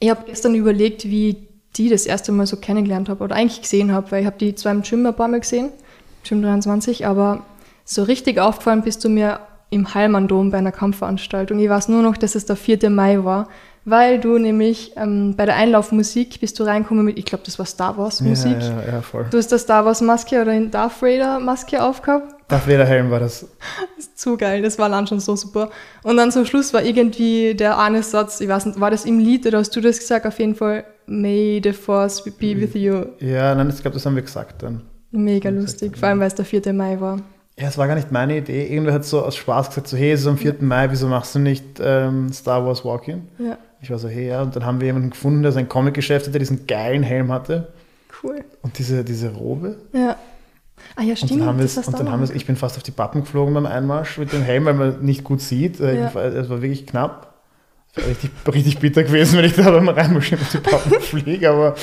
Ich habe gestern überlegt, wie die das erste Mal so kennengelernt habe oder eigentlich gesehen habe, weil ich habe die zwar im Gym ein paar Mal gesehen, Gym 23, aber so richtig aufgefallen bist du mir im Heilmann-Dom bei einer Kampfveranstaltung. Ich weiß nur noch, dass es der 4. Mai war, weil du nämlich ähm, bei der Einlaufmusik bist du reinkommen mit, ich glaube, das war Star Wars Musik. Ja, ja, ja, voll. Du hast der Star Wars Maske oder den Darth Vader Maske aufgehabt. Darth Vader Helm war das. Das ist zu geil, das war dann schon so super. Und dann zum Schluss war irgendwie der eine Satz, ich weiß nicht, war das im Lied oder hast du das gesagt? Auf jeden Fall, May the Force be with you. Ja, nein, ich glaube, das haben wir gesagt dann. Mega lustig, vor allem weil es der 4. Mai war. Ja, es war gar nicht meine Idee. Irgendwer hat so aus Spaß gesagt, so hey, es ist am 4. Mai, wieso machst du nicht ähm, Star Wars Walk-In? Ja, Ich war so, hey, ja. Und dann haben wir jemanden gefunden, der sein Comic-Geschäft hatte, der diesen geilen Helm hatte cool. und diese, diese Robe. Ja. Ah ja, Und stimmt. dann haben wir es, und dann haben wir ich bin fast auf die Pappen geflogen beim Einmarsch mit dem Helm, weil man nicht gut sieht. Äh, Ja. Es war wirklich knapp. Es wäre richtig, richtig bitter gewesen, wenn ich da beim Reinmarschieren auf die Pappen fliege, aber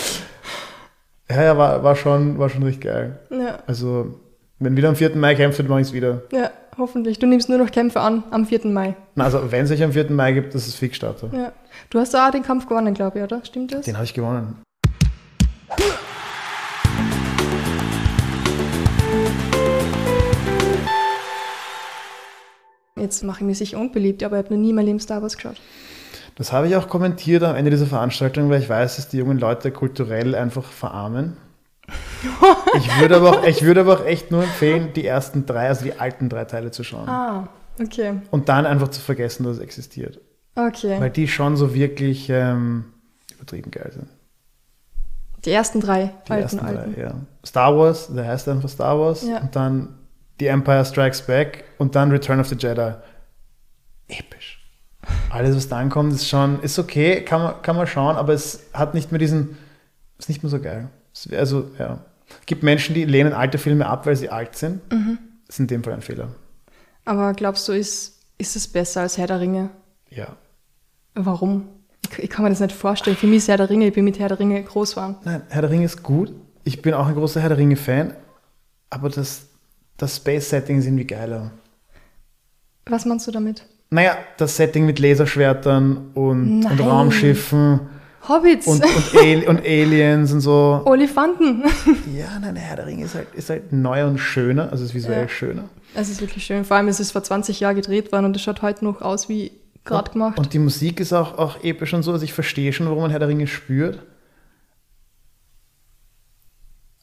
ja, ja, war, war, schon, war schon richtig geil. Ja, Also, wenn wieder am 4. Mai kämpft, dann mache ich es wieder. ja, hoffentlich. Du nimmst nur noch Kämpfe an am 4. Mai. Also, wenn es euch am 4. Mai gibt, das ist fix Starter. Ja. Du hast auch den Kampf gewonnen, glaube ich, oder? Stimmt das? Den habe ich gewonnen. Jetzt mache ich mich sicher unbeliebt, aber ich habe noch nie in meinem Leben Star Wars geschaut. Das habe ich auch kommentiert am Ende dieser Veranstaltung, weil ich weiß, dass die jungen Leute kulturell einfach verarmen. Ich würde aber auch, ich würde aber auch echt nur empfehlen, die ersten drei, also die alten drei Teile zu schauen. Ah, okay. Und dann einfach zu vergessen, dass es existiert. Okay. Weil die schon so wirklich ähm, übertrieben geil sind. Die ersten drei Die alten, ersten alten. drei, ja. Star Wars, der heißt einfach Star Wars. Ja. Und dann The Empire Strikes Back und dann Return of the Jedi. Episch. Alles, was dann kommt, ist schon, ist okay, kann man, kann man schauen, aber es hat nicht mehr diesen, ist nicht mehr so geil. Also, ja. Es gibt Menschen, die lehnen alte Filme ab, weil sie alt sind. Mhm. Das ist in dem Fall ein Fehler. Aber glaubst du, ist, ist es besser als Herr der Ringe? Ja. Warum? Ich, ich kann mir das nicht vorstellen. Für mich ist Herr der Ringe, ich bin mit Herr der Ringe groß geworden. Nein, Herr der Ringe ist gut. Ich bin auch ein großer Herr der Ringe-Fan, aber das, das Space-Setting ist irgendwie geiler. Was meinst du damit? Naja, das Setting mit Laserschwertern und, und. Raumschiffen Hobbits, und, und, Ali und Aliens und so. Olifanten. Ja, nein, Herr der Ringe ist halt, ist halt neuer und schöner, also ist visuell Ja. schöner. Es ist wirklich schön. Vor allem ist es vor 20 Jahren gedreht worden und es schaut heute noch aus wie gerade gemacht. Und die Musik ist auch, auch episch und so, also ich verstehe schon, warum man Herr der Ringe spürt.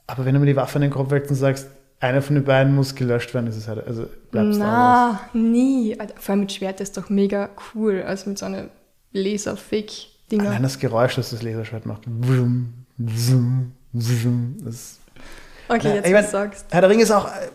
Aber wenn du mir die Waffe in den Kopf hältst und sagst, einer von den beiden muss gelöscht werden, ist es halt, also Wars. Na, nie. Vor allem mit Schwert ist doch mega cool, als mit so einer Laser-Fake-Dinger. Allein das Geräusch, das das Laserschwert macht. Wum, wum, wum, Das Okay, Na, jetzt ich was mein, du sagst. Herr der Ringe ist auch. äh,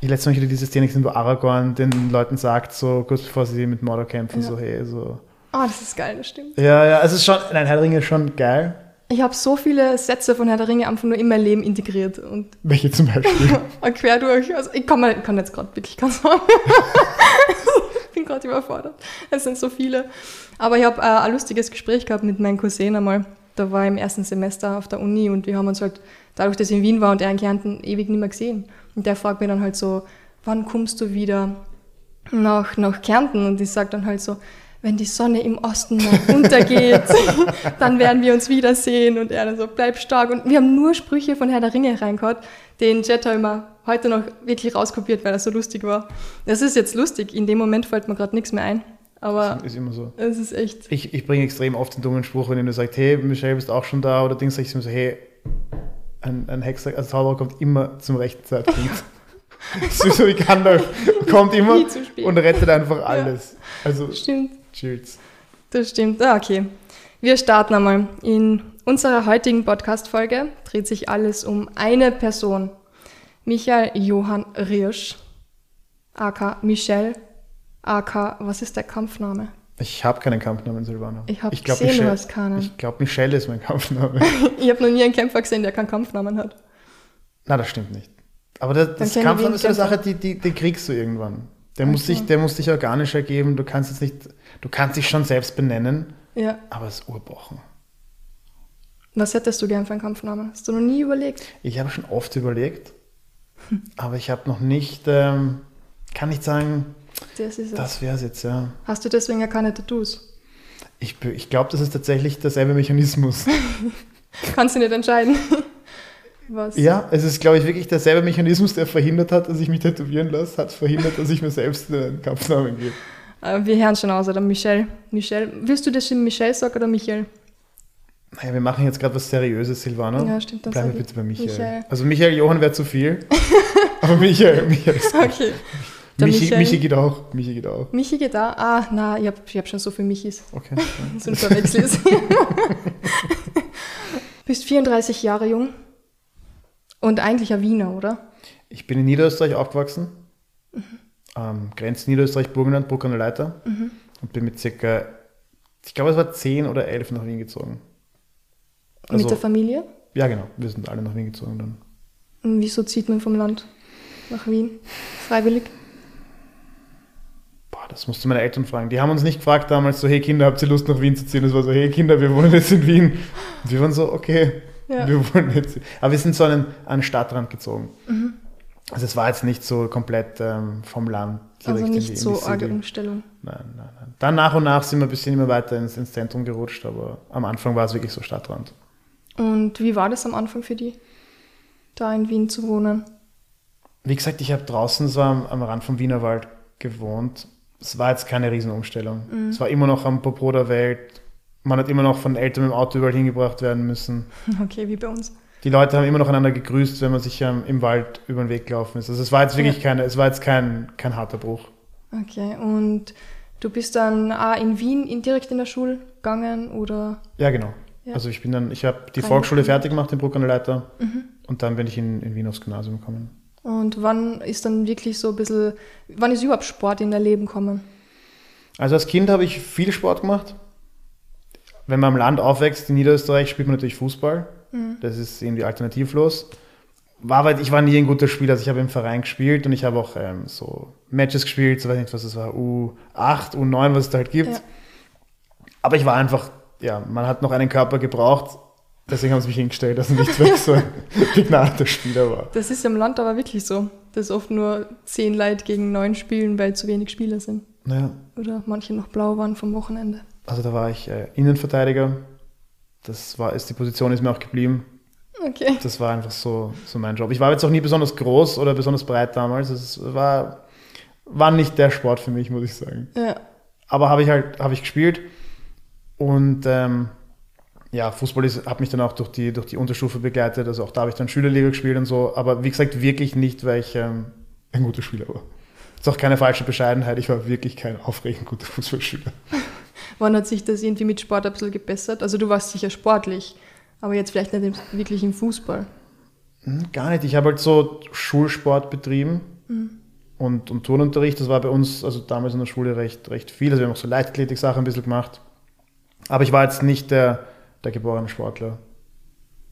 Ich letztes Mal wieder diese Szene gesehen, wo Aragorn den Leuten sagt, so kurz bevor sie mit Mordor kämpfen, Ja. so hey, so. Oh, das ist geil, das stimmt. Ja, ja, es ist schon. Nein, Herr der Ringe ist schon geil. Ich habe so viele Sätze von Herr der Ringe einfach nur in mein Leben integriert und Welche zum Beispiel? quer durch. Also ich kann, mal, kann jetzt gerade wirklich ganz sagen. ich bin gerade überfordert. Es sind so viele. Aber ich habe äh, ein lustiges Gespräch gehabt mit meinem Cousin einmal. Da war ich im ersten Semester auf der Uni und wir haben uns halt, dadurch, dass ich in Wien war und er in Kärnten, ewig nicht mehr gesehen. Und der fragt mir dann halt so, wann kommst du wieder nach, nach Kärnten? Und ich sage dann halt so, wenn die Sonne im Osten noch untergeht, dann werden wir uns wiedersehen. Und er dann so, bleib stark. Und wir haben nur Sprüche von Herr der Ringe reingehört, den Jetta immer heute noch wirklich rauskopiert, weil er so lustig war. Das ist jetzt lustig. In dem Moment fällt mir gerade nichts mehr ein. Aber ist immer so. es ist echt. Ich, ich bringe extrem oft den dummen Spruch, wenn du sagst, hey, Michelle, bist auch schon da? Oder Dings, sag ich mir so, hey, ein, ein Hexer, also Zauberer kommt immer zum rechten Zeitpunkt. so wie Gandalf, kommt immer und rettet einfach alles. Also, Stimmt. chills. Das stimmt. Ah, okay. Wir starten einmal. In unserer heutigen Podcast-Folge dreht sich alles um eine Person. Michael Johann Riersch, aka Michel, aka, was ist der Kampfname? Ich habe keinen Kampfnamen, Silvana. Ich habe gesehen, du Michelle- hast keinen. Ich, Ich glaube, Michelle ist mein Kampfname. habe noch nie einen Kämpfer gesehen, der keinen Kampfnamen hat. Na, das stimmt nicht. Aber das, das Kampfname ist so eine. Sache, die, die, die kriegst du irgendwann. Der, muss Okay. sich, der muss dich organisch ergeben. Du kannst jetzt nicht, du kannst dich schon selbst benennen, Ja. aber es ist Urbochen. Was hättest du gern für einen Kampfnamen? Hast du noch nie überlegt? Ich habe schon oft überlegt, aber ich habe noch nicht, ähm, kann nicht sagen, Das ist es. das wäre es jetzt, ja. Hast du deswegen ja keine Tattoos? Ich, ich glaube, das ist tatsächlich derselbe Mechanismus. Kannst du nicht entscheiden. Was? Ja, es ist, glaube ich, wirklich derselbe Mechanismus, der verhindert hat, dass ich mich tätowieren lasse, hat verhindert, dass ich mir selbst einen Kampfnamen gebe. Äh, wir hören schon aus, oder Michelle. Michelle. Willst du das in Michelle sagen oder Michael? Naja, wir machen jetzt gerade was Seriöses, Silvana. Ja, stimmt. Bleiben wir bitte bei Michael. Michael. Also Michael Johann wäre zu viel. aber Michael, Michael ist Okay. Michi, Michi, geht auch. Michi geht auch. Michi geht auch? Ah, na, ich habe ich hab schon so viele Michis. Okay. so ein Verwechsel ist. Bist 34 Jahre jung und eigentlich ein Wiener, oder? Ich bin in Niederösterreich aufgewachsen. Mhm. Ähm, Grenz Niederösterreich, Burgenland, Bruckener Leiter. Mhm. Und bin mit circa, ich glaube, es war 10 oder 11 nach Wien gezogen. Also, mit der Familie? Ja, genau. Wir sind alle nach Wien gezogen dann. Und wieso zieht man vom Land nach Wien? Freiwillig? Boah, das musst du meine Eltern fragen. Die haben uns nicht gefragt damals so, hey Kinder, habt ihr Lust nach Wien zu ziehen? Das war so, hey Kinder, wir wollen jetzt in Wien. Und wir waren so, okay, ja. wir wollen jetzt. Aber wir sind so an einen Stadtrand gezogen. Mhm. Also es war jetzt nicht so komplett ähm, vom Land also nicht so arge Umstellung. Nein, nein, nein. Dann nach und nach sind wir ein bisschen immer weiter ins, ins Zentrum gerutscht, aber am Anfang war es wirklich so Stadtrand. Und wie war das am Anfang für die, da in Wien zu wohnen? Wie gesagt, ich habe draußen so am, am Rand vom Wienerwald gewohnt es war jetzt keine Riesenumstellung. Mhm. Es war immer noch am Popo der Welt. Man hat immer noch von Eltern mit dem Auto überall hingebracht werden müssen. Okay, wie bei uns. Die Leute haben immer noch einander gegrüßt, wenn man sich ähm, im Wald über den Weg gelaufen ist. Also es war jetzt wirklich ja. keine, es war jetzt kein, kein harter Bruch. Okay, und du bist dann auch in Wien in, direkt in der Schule gegangen oder? Ja, genau. Ja. Also ich bin dann, ich habe die Volksschule fertig gemacht in Bruck an der Leiter mhm. und dann bin ich in, in Wien aufs Gymnasium gekommen. Und wann ist dann wirklich so ein bisschen, wann ist überhaupt Sport in dein Leben gekommen? Also als Kind habe ich viel Sport gemacht. Wenn man am Land aufwächst, in Niederösterreich, spielt man natürlich Fußball. Mhm. Das ist irgendwie alternativlos. War, weil ich war nie ein guter Spieler, also ich habe im Verein gespielt und ich habe auch ähm, so Matches gespielt, so weiß nicht, was es war, U8, U9, was es da halt gibt. Ja. Aber ich war einfach, ja, man hat noch einen Körper gebraucht, Deswegen haben sie mich hingestellt, dass ich nicht wirklich so ein begnadeter Spieler war. Das ist im Land aber wirklich so, dass oft nur zehn Leute gegen neun spielen, weil zu wenig Spieler sind. Ja. Oder manche noch blau waren vom Wochenende. Also da war ich äh, Innenverteidiger. Das war, ist, die Position ist mir auch geblieben. Okay. Das war einfach so, so mein Job. Ich war jetzt auch nie besonders groß oder besonders breit damals. Es war, war nicht der Sport für mich, muss ich sagen. Ja. Aber habe ich halt, habe ich gespielt und ähm, ja, Fußball hat mich dann auch durch die, durch die Unterstufe begleitet. Also auch da habe ich dann Schülerliga gespielt und so. Aber wie gesagt, wirklich nicht, weil ich ähm, ein guter Spieler war. Das ist auch keine falsche Bescheidenheit. Ich war wirklich kein aufregend guter Fußballspieler. Wann hat sich das irgendwie mit Sport ein bisschen gebessert? Also du warst sicher sportlich, aber jetzt vielleicht nicht wirklich im Fußball. Hm, gar nicht. Ich habe halt so Schulsport betrieben mhm. und, und Turnunterricht. Das war bei uns, also damals in der Schule recht, recht viel. Also wir haben auch so Leichtathletik-Sachen ein bisschen gemacht. Aber ich war jetzt nicht der der geborene Sportler.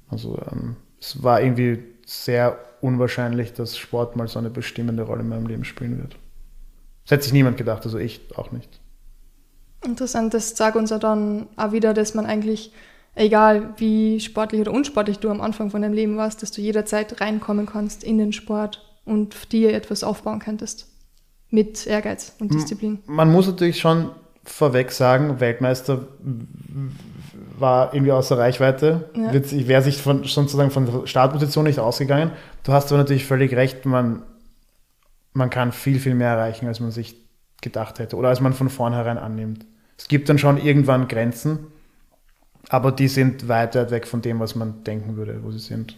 Also ähm, es war irgendwie sehr unwahrscheinlich, dass Sport mal so eine bestimmende Rolle in meinem Leben spielen wird. Das hätte sich niemand gedacht, also ich auch nicht. Interessant, das sagt uns ja dann auch wieder, dass man eigentlich, egal wie sportlich oder unsportlich du am Anfang von deinem Leben warst, dass du jederzeit reinkommen kannst in den Sport und dir etwas aufbauen könntest. Mit Ehrgeiz und Disziplin. Man muss natürlich schon vorweg sagen, Weltmeister war irgendwie außer Reichweite. Ja. Wäre sich von, sozusagen von der Startposition nicht ausgegangen. Du hast aber natürlich völlig recht, man, man kann viel, viel mehr erreichen, als man sich gedacht hätte oder als man von vornherein annimmt. Es gibt dann schon irgendwann Grenzen, aber die sind weit, weit weg von dem, was man denken würde, wo sie sind.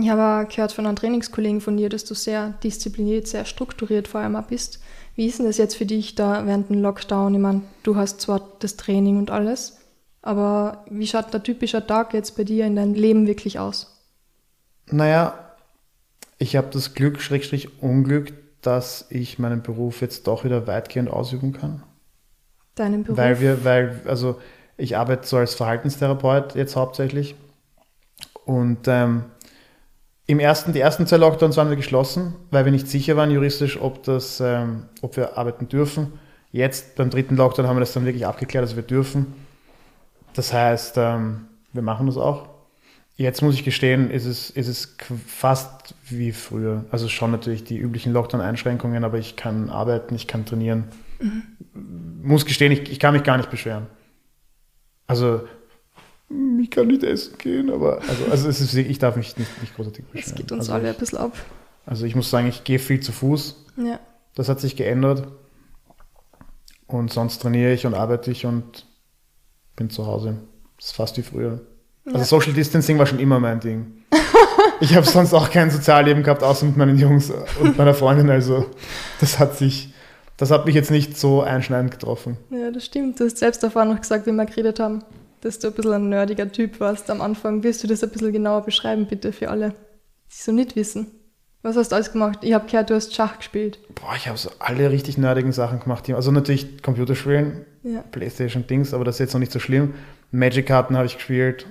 Ich habe gehört von einem Trainingskollegen von dir, dass du sehr diszipliniert, sehr strukturiert vor allem bist. Wie ist denn das jetzt für dich da während dem Lockdown? Ich meine, du hast zwar das Training und alles, aber wie schaut der typische Tag jetzt bei dir in deinem Leben wirklich aus? Naja, ich habe das Glück, Schrägstrich Unglück, dass ich meinen Beruf jetzt doch wieder weitgehend ausüben kann. Deinen Beruf? Weil wir, weil, also ich arbeite so als Verhaltenstherapeut jetzt hauptsächlich. Und ähm, im ersten, die ersten zwei Lockdowns waren wir geschlossen, weil wir nicht sicher waren juristisch, ob, das, ähm, ob wir arbeiten dürfen. Jetzt beim dritten Lockdown haben wir das dann wirklich abgeklärt, dass wir dürfen. Das heißt, ähm, wir machen das auch. Jetzt muss ich gestehen, ist es, ist es fast wie früher. Also schon natürlich die üblichen Lockdown-Einschränkungen, aber ich kann arbeiten, ich kann trainieren. Muss gestehen, ich, ich kann mich gar nicht beschweren. Also, ich kann nicht essen gehen, aber also, also es ist, ich darf mich nicht, nicht großartig beschweren. Es geht uns also, alle ein bisschen ab. Also ich muss sagen, ich gehe viel zu Fuß. Ja. Das hat sich geändert. Und sonst trainiere ich und arbeite ich und bin zu Hause. Das ist fast wie früher. Also Ja. Social Distancing war schon immer mein Ding. Ich habe sonst auch kein Sozialleben gehabt, außer mit meinen Jungs und meiner Freundin. Also das hat sich, das hat mich jetzt nicht so einschneidend getroffen. Ja, das stimmt. Du hast selbst davor noch gesagt, wie wir geredet haben, dass du ein bisschen ein nerdiger Typ warst am Anfang. Willst du das ein bisschen genauer beschreiben, bitte, für alle, die so nicht wissen? Was hast du alles gemacht? Ich habe gehört, du hast Schach gespielt. Boah, ich habe so alle richtig nerdigen Sachen gemacht. Also natürlich Computerspielen, Ja. Playstation-Dings, aber das ist jetzt noch nicht so schlimm. Magic-Karten habe ich gespielt.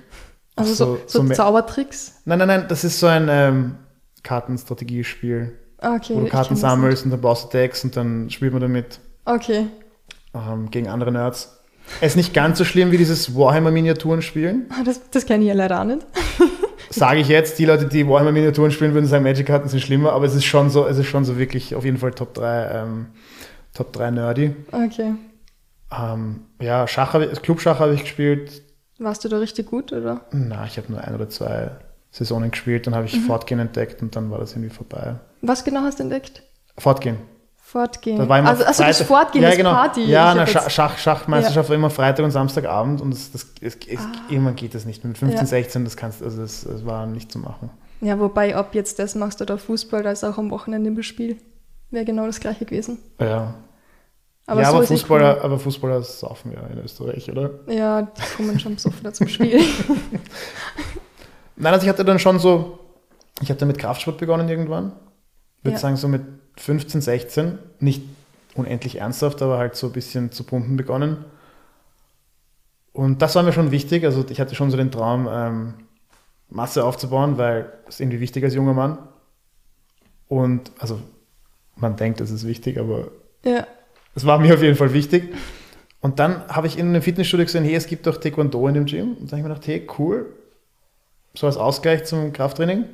Also so, so, Ma- Zaubertricks. Nein, nein, nein, das ist so ein ähm, Kartenstrategiespiel, Ah, Okay. wo du Karten sammelst und dann baust du Decks und dann spielt man damit. Okay. ähm, gegen andere Nerds. Es ist nicht ganz so schlimm wie dieses Warhammer-Miniaturen spielen. Ah, Das, das kenne ich ja leider auch nicht. Sage ich jetzt, die Leute, die Warhammer-Miniaturen spielen, würden sagen, Magic-Karten sind schlimmer, aber es ist schon so, es ist schon so wirklich auf jeden Fall Top 3, ähm, Top 3 Nerdy. Okay. Ähm, ja, Schach ich, Clubschach habe ich gespielt. Warst du da richtig gut, oder? Na, ich habe nur ein oder zwei Saisonen gespielt, dann habe Mhm. ich Fortgehen entdeckt und dann war das irgendwie vorbei. Was genau hast du entdeckt? Fortgehen. Fortgehen. Da war immer also, also das Fortgehen, ja, das genau. Party. Ja, na, Schach, Schachmeisterschaft war immer Freitag und Samstagabend und das, das, es, es, Ah. irgendwann geht das nicht. Mit 15, Ja. 16, das kannst also das, das war nicht zu machen. ja, wobei, ob jetzt das machst oder Fußball, da ist auch am Wochenende im Spiel. Wäre genau das gleiche gewesen. Ja, Aber ja so aber, Fußballer, aber Fußballer saufen wir in Österreich, oder? cool. Ja, die kommen schon besoffen zum Spiel. Nein, also ich hatte dann schon so, ich hatte mit Kraftsport begonnen irgendwann. Ich würde Ja. sagen so mit 15, 16, nicht unendlich ernsthaft, aber halt so ein bisschen zu pumpen begonnen. Und das war mir schon wichtig, also ich hatte schon so den Traum, ähm, Masse aufzubauen, weil das ist irgendwie wichtig als junger Mann. Und also man denkt, es ist wichtig, aber ja. es war mir auf jeden Fall wichtig. Und dann habe ich in einem Fitnessstudio gesehen, hey, es gibt doch Taekwondo in dem Gym. Und dann habe ich mir gedacht, hey, cool, so als Ausgleich zum Krafttraining.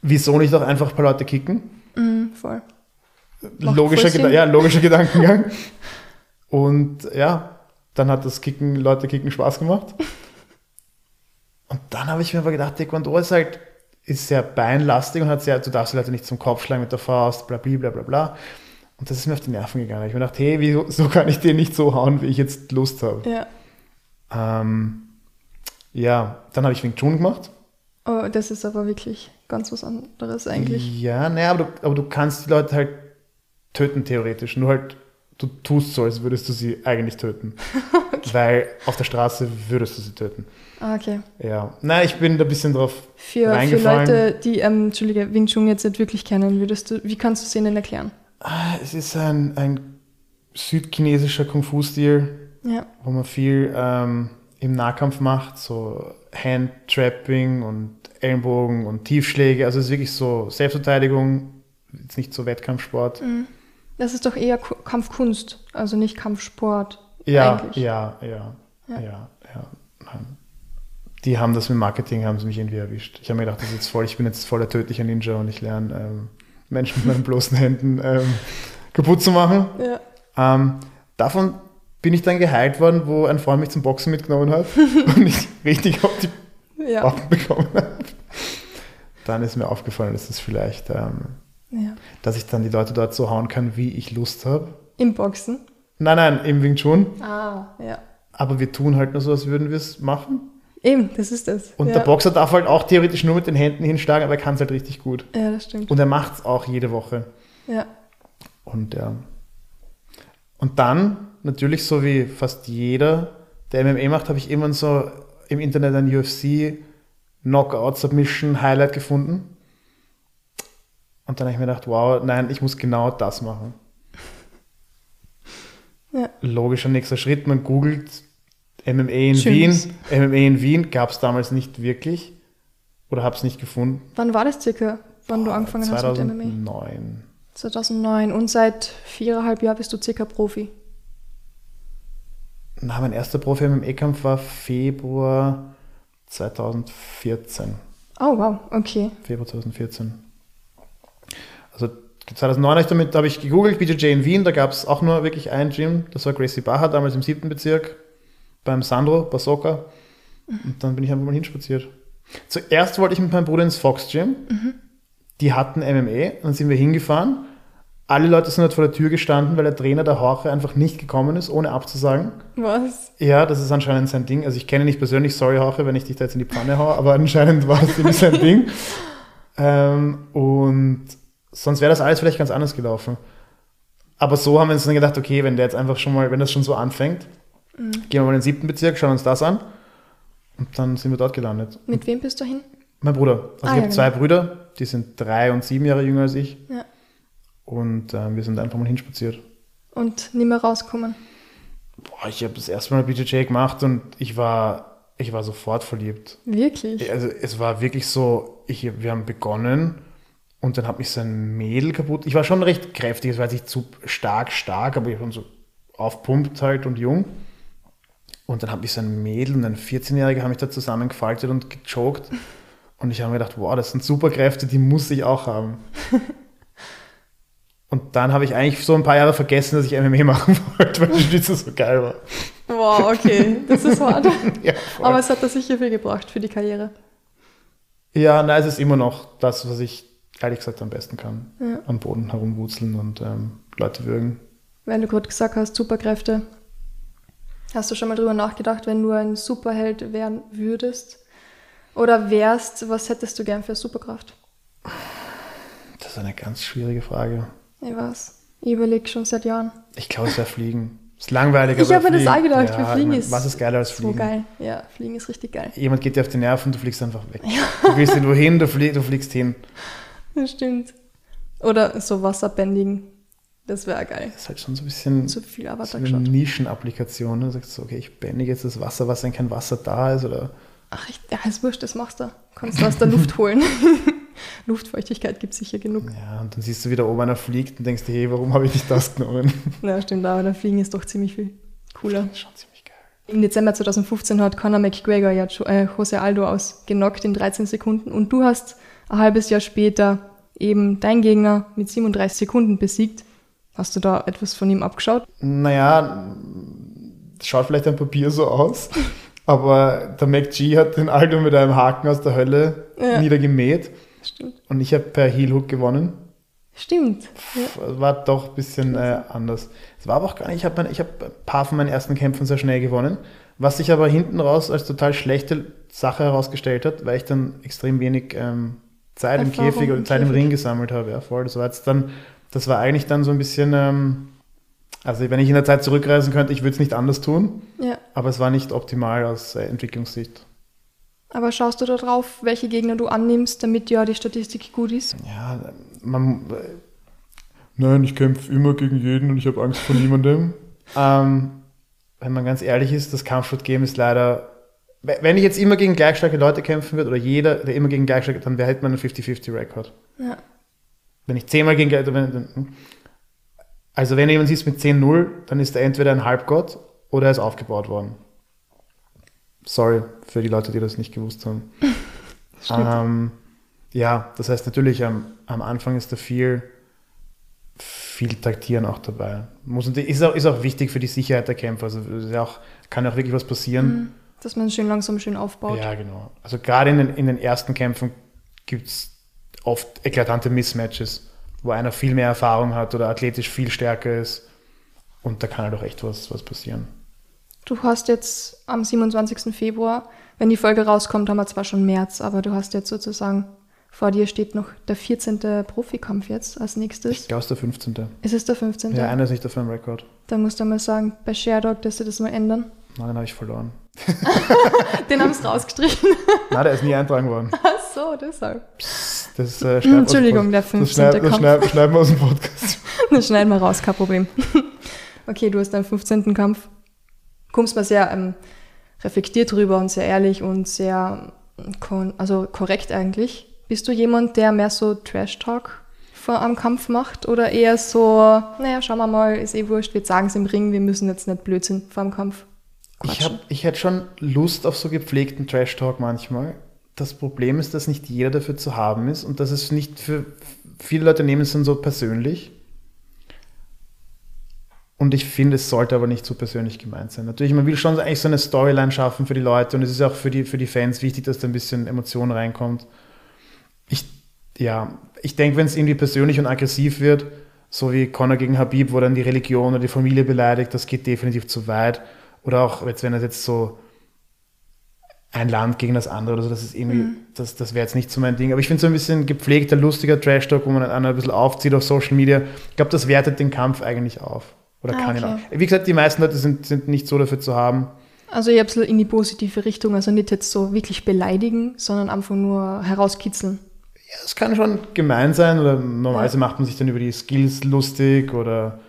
Wieso nicht auch einfach ein paar Leute kicken? Mhm, voll. Macht Logischer, voll Geda ja, logischer Gedankengang. Und ja, dann hat das Kicken, Leute kicken Spaß gemacht. Und dann habe ich mir aber gedacht, Taekwondo ist halt ist sehr beinlastig und hat sehr, du darfst die Leute nicht zum Kopf schlagen mit der Faust, bla bla bla bla bla. Und das ist mir auf die Nerven gegangen. Ich habe mir gedacht, hey, wieso so kann ich den nicht so hauen, wie ich jetzt Lust habe? Ja. Ähm, ja, dann habe ich Wing Chun gemacht. Oh, das ist aber wirklich ganz was anderes eigentlich. Ja, naja, aber du, aber du kannst die Leute halt töten, theoretisch. Nur halt, du tust so, als würdest du sie eigentlich töten. Weil auf der Straße würdest du sie töten. Ah, okay. Ja. Nein, ich bin da ein bisschen drauf Für, für reingefallen. Leute, die, ähm, Entschuldige, Wing Chun jetzt nicht wirklich kennen, würdest du, wie kannst du es ihnen erklären? Ah, Es ist ein, ein südchinesischer Kung-Fu-Stil, Ja. wo man viel ähm, im Nahkampf macht, so Hand-Trapping und Ellenbogen und Tiefschläge. Also es ist wirklich so Selbstverteidigung, jetzt nicht so Wettkampfsport. Das ist doch eher Ku- Kampfkunst, also nicht Kampfsport. Ja, ja, ja, ja, Ja. Die haben das mit Marketing, haben sie mich irgendwie erwischt. Ich habe mir gedacht, das ist jetzt voll, ich bin jetzt voll der tödliche Ninja und ich lerne ähm, Menschen mit meinen bloßen Händen ähm, kaputt zu machen. Ja. Ähm, davon bin ich dann geheilt worden, wo ein Freund mich zum Boxen mitgenommen hat und ich richtig auf die Ja. Waffen bekommen habe. Dann ist mir aufgefallen, dass das vielleicht, ähm, ja. dass ich dann die Leute dort so hauen kann, wie ich Lust habe. Im Boxen. Nein, nein, im Wing Chun. Ah, ja. Aber wir tun halt nur so, als würden wir es machen. Eben, das ist das. Und ja. der Boxer darf halt auch theoretisch nur mit den Händen hinschlagen, aber er kann es halt richtig gut. Ja, das stimmt. Und er macht es auch jede Woche. Ja. Und ja. Und dann, natürlich so wie fast jeder, der MMA macht, habe ich immer so im Internet ein UFC Knockout Submission Highlight gefunden. Und dann habe ich mir gedacht, wow, nein, ich muss genau das machen. Ja. Logischer nächster Schritt, man googelt MMA in Schönes. Wien. MMA in Wien gab es damals nicht wirklich. Oder habe es nicht gefunden. Wann war das circa, wann du angefangen hast mit MMA? 2009. 2009. Und seit viereinhalb Jahren bist du circa Profi. Na, mein erster Profi-MMA-Kampf war Februar 2014. Oh, wow, okay. Februar 2014. Also 2009 habe ich damit, habe ich gegoogelt, BJJ in Wien, da gab es auch nur wirklich ein Gym, das war Gracie Baha, damals im siebten Bezirk, beim Sandro, Basoka. Und dann bin ich einfach mal hinspaziert. Zuerst wollte ich mit meinem Bruder ins Fox Gym. Die hatten MMA, dann sind wir hingefahren. Alle Leute sind halt vor der Tür gestanden, weil der Trainer der Horche einfach nicht gekommen ist, ohne abzusagen. Was? Ja, das ist anscheinend sein Ding. Also ich kenne ihn nicht persönlich, sorry Horche, wenn ich dich da jetzt in die Pfanne haue, aber anscheinend war es irgendwie sein Ding. Ähm, und sonst wäre das alles vielleicht ganz anders gelaufen. Aber so haben wir uns dann gedacht, okay, wenn der jetzt einfach schon mal, wenn das schon so anfängt, gehen wir mal in den siebten Bezirk, schauen uns das an. Und dann sind wir dort gelandet. Mit wem bist du hin? Mein Bruder. Also Ah, ich ja, habe zwei Brüder, die sind drei und sieben Jahre jünger als ich. Ja. Und ähm, wir sind einfach mal hinspaziert. Und nicht mehr rauskommen. Boah, ich habe das erste Mal BJJ gemacht und ich war, ich war sofort verliebt. Wirklich? Also es war wirklich so, ich, wir haben begonnen und dann hat mich so ein Mädel kaputt. Ich war schon recht kräftig, es war nicht zu stark, stark, aber ich war so aufpumpt halt und jung. Und dann hat mich so ein Mädel und ein 14-Jähriger haben mich da zusammengefaltet und gechoked. Und ich habe mir gedacht, wow, das sind super Kräfte, die muss ich auch haben. Und dann habe ich eigentlich so ein paar Jahre vergessen, dass ich MMA machen wollte, weil die Stütze so geil war. Wow, okay, das ist hart. Ja. Aber es hat da sicher viel gebracht für die Karriere. Ja, nein, es ist immer noch das, was ich ehrlich gesagt am besten kann. Ja. Am Boden herumwurzeln und ähm, Leute würgen. Weil du gerade gesagt hast, Superkräfte. Hast du schon mal drüber nachgedacht, wenn du ein Superheld werden würdest? Oder wärst, was hättest du gern für Superkraft? Das ist eine ganz schwierige Frage. Ich weiß. Ich überlege schon seit Jahren. Ich glaube, es wäre Fliegen. Ist langweilig, Ich habe mir das auch gedacht, ja, Fliegen ist Was ist geiler als so Fliegen? geil. Ja, Fliegen ist richtig geil. Jemand geht dir auf die Nerven, du fliegst einfach weg. Du willst irgendwo hin, du, flie du fliegst hin. Das stimmt. Oder so Wasserbändigen. Das wäre geil. Das ist halt schon so ein bisschen Zu viel so eine. Nischenapplikation. Ne? Du sagst so, okay, ich bändige jetzt das Wasser, was wenn kein Wasser da ist. Oder Ach, ich, ja, ist wurscht, das machst du. Kannst du aus der Luft holen. Luftfeuchtigkeit gibt es sicher genug. ja, und dann siehst du wieder oben einer fliegt und denkst hey, warum habe ich nicht das genommen? Ja, stimmt, aber der Fliegen ist doch ziemlich viel cooler. Das ist schon ziemlich geil. Im Dezember 2015 hat Conor McGregor ja äh, Jose Aldo ausgenockt in 13 Sekunden und du hast ein halbes Jahr später eben dein Gegner mit 37 Sekunden besiegt. Hast du da etwas von ihm abgeschaut? Naja, schaut vielleicht ein Papier so aus, aber der McG hat den Aldo mit einem Haken aus der Hölle Ja. niedergemäht Stimmt. und ich habe per Heel Hook gewonnen. Stimmt. Ja. War doch ein bisschen äh, anders. Es war aber auch gar nicht, ich habe hab ein paar von meinen ersten Kämpfen sehr schnell gewonnen, was sich aber hinten raus als total schlechte Sache herausgestellt hat, weil ich dann extrem wenig ähm, Zeit im Erfahrung Käfig oder im Zeit im. Ring gesammelt habe. Ja, voll. Das war jetzt dann, das war eigentlich dann so ein bisschen, ähm, also wenn ich in der Zeit zurückreisen könnte, ich würde es nicht anders tun, ja. aber es war nicht optimal aus äh, Entwicklungssicht. Aber schaust du da drauf, welche Gegner du annimmst, damit ja die Statistik gut ist? Ja, man. Nein, ich kämpfe immer gegen jeden und ich habe Angst vor niemandem. ähm, wenn man ganz ehrlich ist, das Kampfsport-Game ist leider. we- Wenn ich jetzt immer gegen gleichstarke Leute kämpfen würde, oder jeder, der immer gegen gleichstarke, dann wäre halt man einen 50-50-Rekord. Ja. Wenn ich zehnmal gegen wenn- dann- Also wenn jemand siehst mit 10-0, dann ist er entweder ein Halbgott oder er ist aufgebaut worden. Sorry für die Leute, die das nicht gewusst haben. Ähm, ja, das heißt natürlich, am, am Anfang ist da viel, viel Taktieren auch dabei. Muss, ist, auch, ist auch wichtig für die Sicherheit der Kämpfer. Also ja auch, kann auch wirklich was passieren. Dass man schön langsam schön aufbaut. Ja, genau. Also gerade in den, in den ersten Kämpfen gibt es oft eklatante Mismatches, wo einer viel mehr Erfahrung hat oder athletisch viel stärker ist. Und da kann halt auch echt was, was passieren. Du hast jetzt am 27. Februar, wenn die Folge rauskommt, haben wir zwar schon März, aber du hast jetzt sozusagen, vor dir steht noch der 14. Profikampf jetzt als Ich nächstes. glaube, es ist der 15. Ist es der 15.? Ja, einer ist nicht auf meinem Rekord. Dann musst du mal sagen, bei Sherdog, dass sie das mal ändern. Nein, den habe ich verloren. Den haben sie rausgestrichen. Nein, der ist nie eintragen worden. Ach so, deshalb. Das, äh, Entschuldigung, der Pod- 15. Das, schneid, das Kampf. schneid, schneiden wir aus dem Podcast. Das schneiden wir raus, kein Problem. Okay, du hast deinen 15. Kampf. Kommst mal sehr ähm, reflektiert drüber und sehr ehrlich und sehr kon also korrekt eigentlich. Bist du jemand, der mehr so Trash-Talk vor am Kampf macht oder eher so, naja, schauen wir mal, ist eh wurscht, wir sagen es im Ring, wir müssen jetzt nicht Blödsinn vor dem Kampf Ich, quatschen. hab, ich hätte schon Lust auf so gepflegten Trash-Talk manchmal. das Problem ist, dass nicht jeder dafür zu haben ist und dass es nicht für viele Leute nehmen es dann so persönlich. Und ich finde, es sollte aber nicht so persönlich gemeint sein. Natürlich, man will schon eigentlich so eine Storyline schaffen für die Leute und es ist auch für die, für die Fans wichtig, dass da ein bisschen Emotion reinkommt. Ich, ja, ich denke, wenn es irgendwie persönlich und aggressiv wird, so wie Conor gegen Habib, wo dann die Religion oder die Familie beleidigt, das geht definitiv zu weit. Oder auch, jetzt, wenn es jetzt so ein Land gegen das andere oder so, das ist irgendwie, mhm. das, das wäre jetzt nicht so mein Ding. Aber ich finde so ein bisschen gepflegter, lustiger Trash-Talk, wo man einen ein bisschen aufzieht auf Social Media. Ich glaube, das wertet den Kampf eigentlich auf. Oder ah, kann okay. ihn auch. Wie gesagt, die meisten Leute sind, sind nicht so dafür zu haben. Also ich habe es in die positive Richtung, also nicht jetzt so wirklich beleidigen, sondern einfach nur herauskitzeln. Ja, es kann schon gemein sein oder normalerweise ja. macht man sich dann über die Skills lustig oder,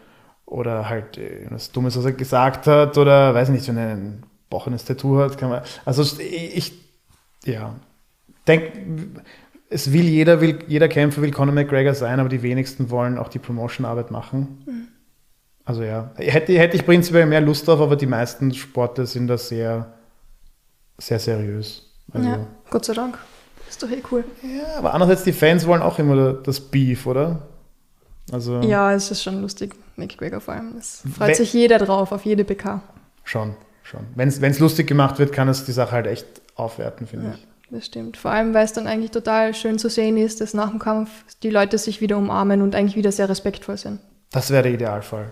oder halt was Dummes, was er gesagt hat oder weiß nicht, wenn er ein gebrochenes Tattoo hat, kann man. Also ich, ja, denke, es will jeder, will, jeder Kämpfer will Conor McGregor sein, aber die wenigsten wollen auch die Promotion-Arbeit machen. Mhm. Also ja, hätte, hätte ich prinzipiell mehr Lust drauf, aber die meisten Sportler sind da sehr, sehr seriös. Also, ja, Gott sei Dank. Ist doch eh cool. Ja, aber andererseits, die Fans wollen auch immer das Beef, oder? Also, ja, es ist schon lustig, McGregor vor allem. Es freut sich jeder drauf, auf jede PK. Schon schon. Wenn es lustig gemacht wird, kann es die Sache halt echt aufwerten, finde ja, ich. Das stimmt. Vor allem, weil es dann eigentlich total schön zu sehen ist, dass nach dem Kampf die Leute sich wieder umarmen und eigentlich wieder sehr respektvoll sind. Das wäre der Idealfall.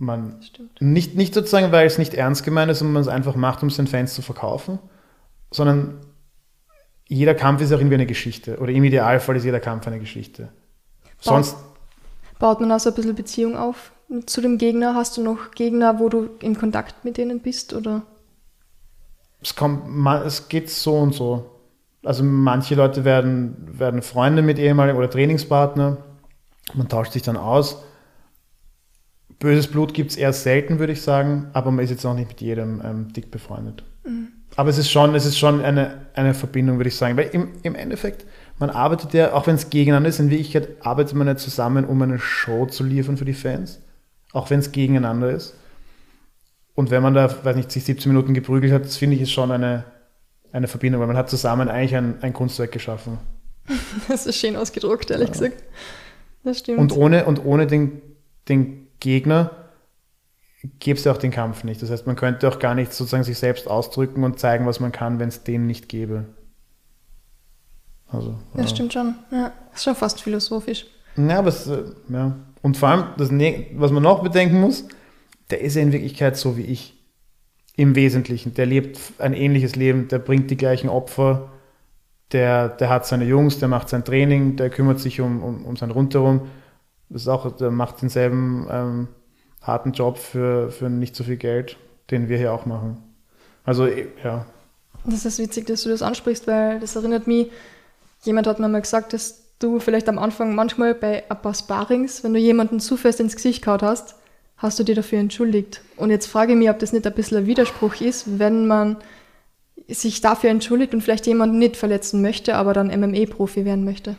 Man nicht, nicht sozusagen, weil es nicht ernst gemeint ist und man es einfach macht, um es den Fans zu verkaufen, sondern jeder Kampf ist auch irgendwie eine Geschichte. Oder im Idealfall ist jeder Kampf eine Geschichte. Baut, Sonst baut man also ein bisschen Beziehung auf zu dem Gegner? Hast du noch Gegner, wo du in Kontakt mit denen bist? Oder? Es, kommt, es geht so und so. Also manche Leute werden, werden Freunde mit ehemaligen oder Trainingspartner. Man tauscht sich dann aus. Böses Blut gibt es eher selten, würde ich sagen, aber man ist jetzt auch nicht mit jedem ähm, dick befreundet. Mhm. Aber es ist schon, es ist schon eine, eine Verbindung, würde ich sagen. Weil im, im Endeffekt, man arbeitet ja, auch wenn es gegeneinander ist, in Wirklichkeit arbeitet man ja zusammen, um eine Show zu liefern für die Fans auch wenn es gegeneinander ist. Und wenn man da, weiß nicht, sich 17 Minuten geprügelt hat, das finde ich ist schon eine, eine Verbindung, weil man hat zusammen eigentlich ein, ein Kunstwerk geschaffen. Das ist schön ausgedruckt, ehrlich ja. gesagt. Das stimmt. Und ohne, und ohne den, den Gegner gäbe es ja auch den Kampf nicht. Das heißt, man könnte auch gar nicht sozusagen sich selbst ausdrücken und zeigen, was man kann, wenn es den nicht gäbe. Also, das ja. stimmt schon. Ja, ist schon fast philosophisch. Ja, aber es, äh, ja. Und vor allem, das, was man noch bedenken muss, der ist ja in Wirklichkeit so wie ich. Im Wesentlichen. Der lebt ein ähnliches Leben, der bringt die gleichen Opfer, der, der hat seine Jungs, der macht sein Training, der kümmert sich um, um, um sein Rundherum. Das ist auch, der macht denselben ähm, harten Job für, für nicht so viel Geld, den wir hier auch machen. Also, ja. Das ist witzig, dass du das ansprichst, weil das erinnert mich, jemand hat mir mal gesagt, dass du vielleicht am Anfang manchmal bei ein paar Sparings, wenn du jemanden zu fest ins Gesicht kaut hast, hast du dir dafür entschuldigt. Und jetzt frage ich mich, ob das nicht ein bisschen ein Widerspruch ist, wenn man sich dafür entschuldigt und vielleicht jemanden nicht verletzen möchte, aber dann MME-Profi werden möchte.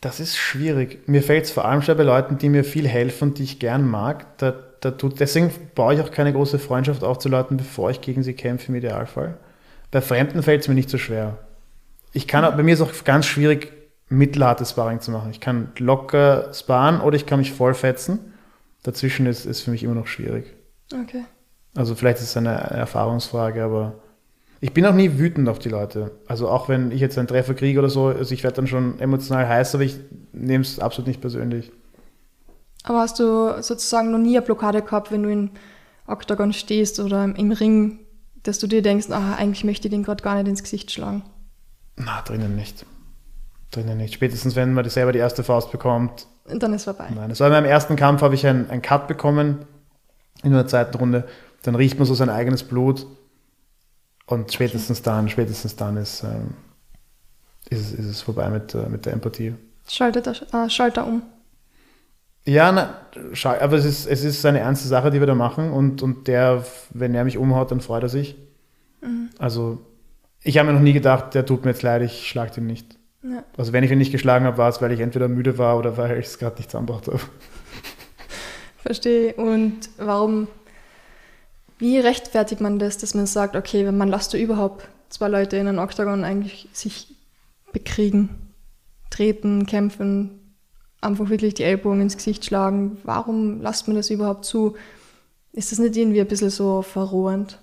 Das ist schwierig. Mir fällt es vor allem schon bei Leuten, die mir viel helfen und die ich gern mag. Da, da tut, deswegen baue ich auch keine große Freundschaft auf zu Leuten, bevor ich gegen sie kämpfe im Idealfall. Bei Fremden fällt es mir nicht so schwer. Ich kann, bei mir ist es auch ganz schwierig, mittelhartes Sparring zu machen. Ich kann locker sparen oder ich kann mich vollfetzen. Dazwischen ist, ist für mich immer noch schwierig. Okay. Also vielleicht ist es eine Erfahrungsfrage, aber ich bin auch nie wütend auf die Leute. Also auch wenn ich jetzt einen Treffer kriege oder so, also ich werde dann schon emotional heiß, aber ich nehme es absolut nicht persönlich. Aber hast du sozusagen noch nie eine Blockade gehabt, wenn du in Octagon stehst oder im Ring, dass du dir denkst, ah, eigentlich möchte ich den gerade gar nicht ins Gesicht schlagen? Na, drinnen nicht drinnen nicht. Spätestens, wenn man selber die erste Faust bekommt. Und dann ist vorbei. Nein, es war in meinem ersten Kampf, habe ich einen, einen Cut bekommen in der zweiten Runde. Dann riecht man so sein eigenes Blut. Und spätestens dann, spätestens dann ist, ähm, ist, es, ist es vorbei mit, äh, mit der Empathie. Schaltet er, äh, schaltet er um. Ja, na, aber es ist, es ist eine ernste Sache, die wir da machen. Und, und der, wenn er mich umhaut, dann freut er sich. Mhm. Also, ich habe mir noch nie gedacht, der tut mir jetzt leid, ich schlage ihn nicht. Ja. Also wenn ich ihn nicht geschlagen habe, war es, weil ich entweder müde war oder weil ich es gerade nicht zusammengebracht habe. Verstehe. Und warum, wie rechtfertigt man das, dass man sagt, okay, wenn man lasst du überhaupt zwei Leute in einem Octagon eigentlich sich bekriegen, treten, kämpfen, einfach wirklich die Ellbogen ins Gesicht schlagen. Warum lasst man das überhaupt zu? Ist das nicht irgendwie ein bisschen so verrohend?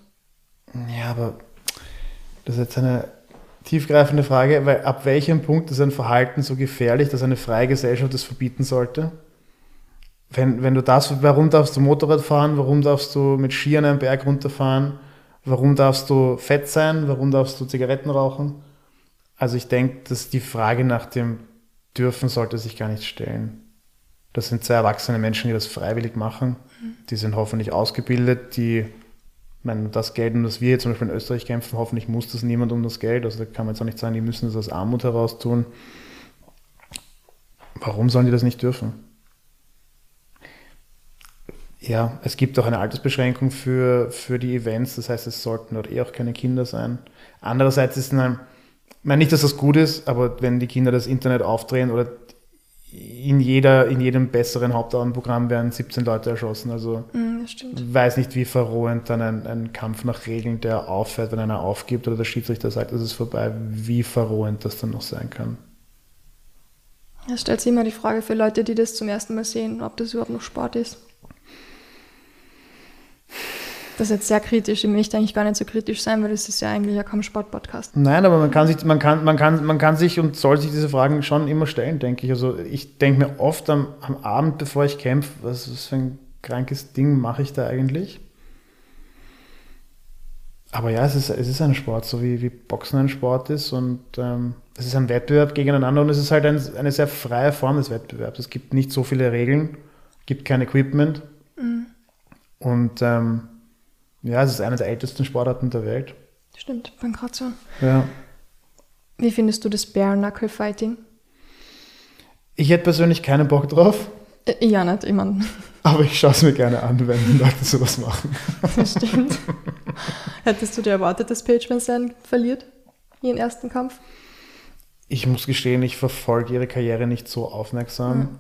Ja, aber das ist jetzt eine tiefgreifende Frage, weil ab welchem Punkt ist ein Verhalten so gefährlich, dass eine freie Gesellschaft es verbieten sollte? Wenn, wenn du das, warum darfst du Motorrad fahren, warum darfst du mit Skiern einen Berg runterfahren, warum darfst du fett sein, warum darfst du Zigaretten rauchen? Also ich denke, dass die Frage nach dem Dürfen sollte sich gar nicht stellen. Das sind zwei erwachsene Menschen, die das freiwillig machen. Die sind hoffentlich ausgebildet, die, ich meine, das Geld, um das wir jetzt zum Beispiel in Österreich kämpfen, hoffentlich muss das niemand um das Geld. Also da kann man jetzt auch nicht sagen, die müssen das aus Armut heraus tun. Warum sollen die das nicht dürfen? Ja, es gibt auch eine Altersbeschränkung für, für die Events, das heißt, es sollten dort eh auch keine Kinder sein. Andererseits ist ein, ich meine nicht, dass das gut ist, aber wenn die Kinder das Internet aufdrehen oder in, jeder, in jedem besseren Hauptabendprogramm werden 17 Leute erschossen. Also Mm, weiß nicht, wie verrohend dann ein, ein Kampf nach Regeln, der aufhört, wenn einer aufgibt oder der Schiedsrichter sagt, es ist vorbei, wie verrohend das dann noch sein kann. Es stellt sich immer die Frage für Leute, die das zum ersten Mal sehen, ob das überhaupt noch Sport ist. Das ist jetzt sehr kritisch. Ich möchte eigentlich gar nicht so kritisch sein, weil das ist ja eigentlich ja kaum Sport-Podcast. Nein, aber man kann sich, man kann, man kann, man kann sich und soll sich diese Fragen schon immer stellen, denke ich. Also ich denke mir oft am, am Abend, bevor ich kämpfe, was, was für ein krankes Ding mache ich da eigentlich? Aber ja, es ist, es ist ein Sport, so wie, wie Boxen ein Sport ist und ähm, es ist ein Wettbewerb gegeneinander und es ist halt ein, eine sehr freie Form des Wettbewerbs. Es gibt nicht so viele Regeln, gibt kein Equipment und ähm, ja, es ist eine der ältesten Sportarten der Welt. Stimmt, Pankration. Ja. Wie findest du das Bare Knuckle Fighting? Ich hätte persönlich keinen Bock drauf, Äh, ja, nicht, ich meine, aber ich schaue es mir gerne an, wenn Leute sowas machen. das stimmt. Hättest du dir erwartet, dass Paige Van Zandt verliert? Ihren ersten Kampf? Ich muss gestehen, ich verfolge ihre Karriere nicht so aufmerksam.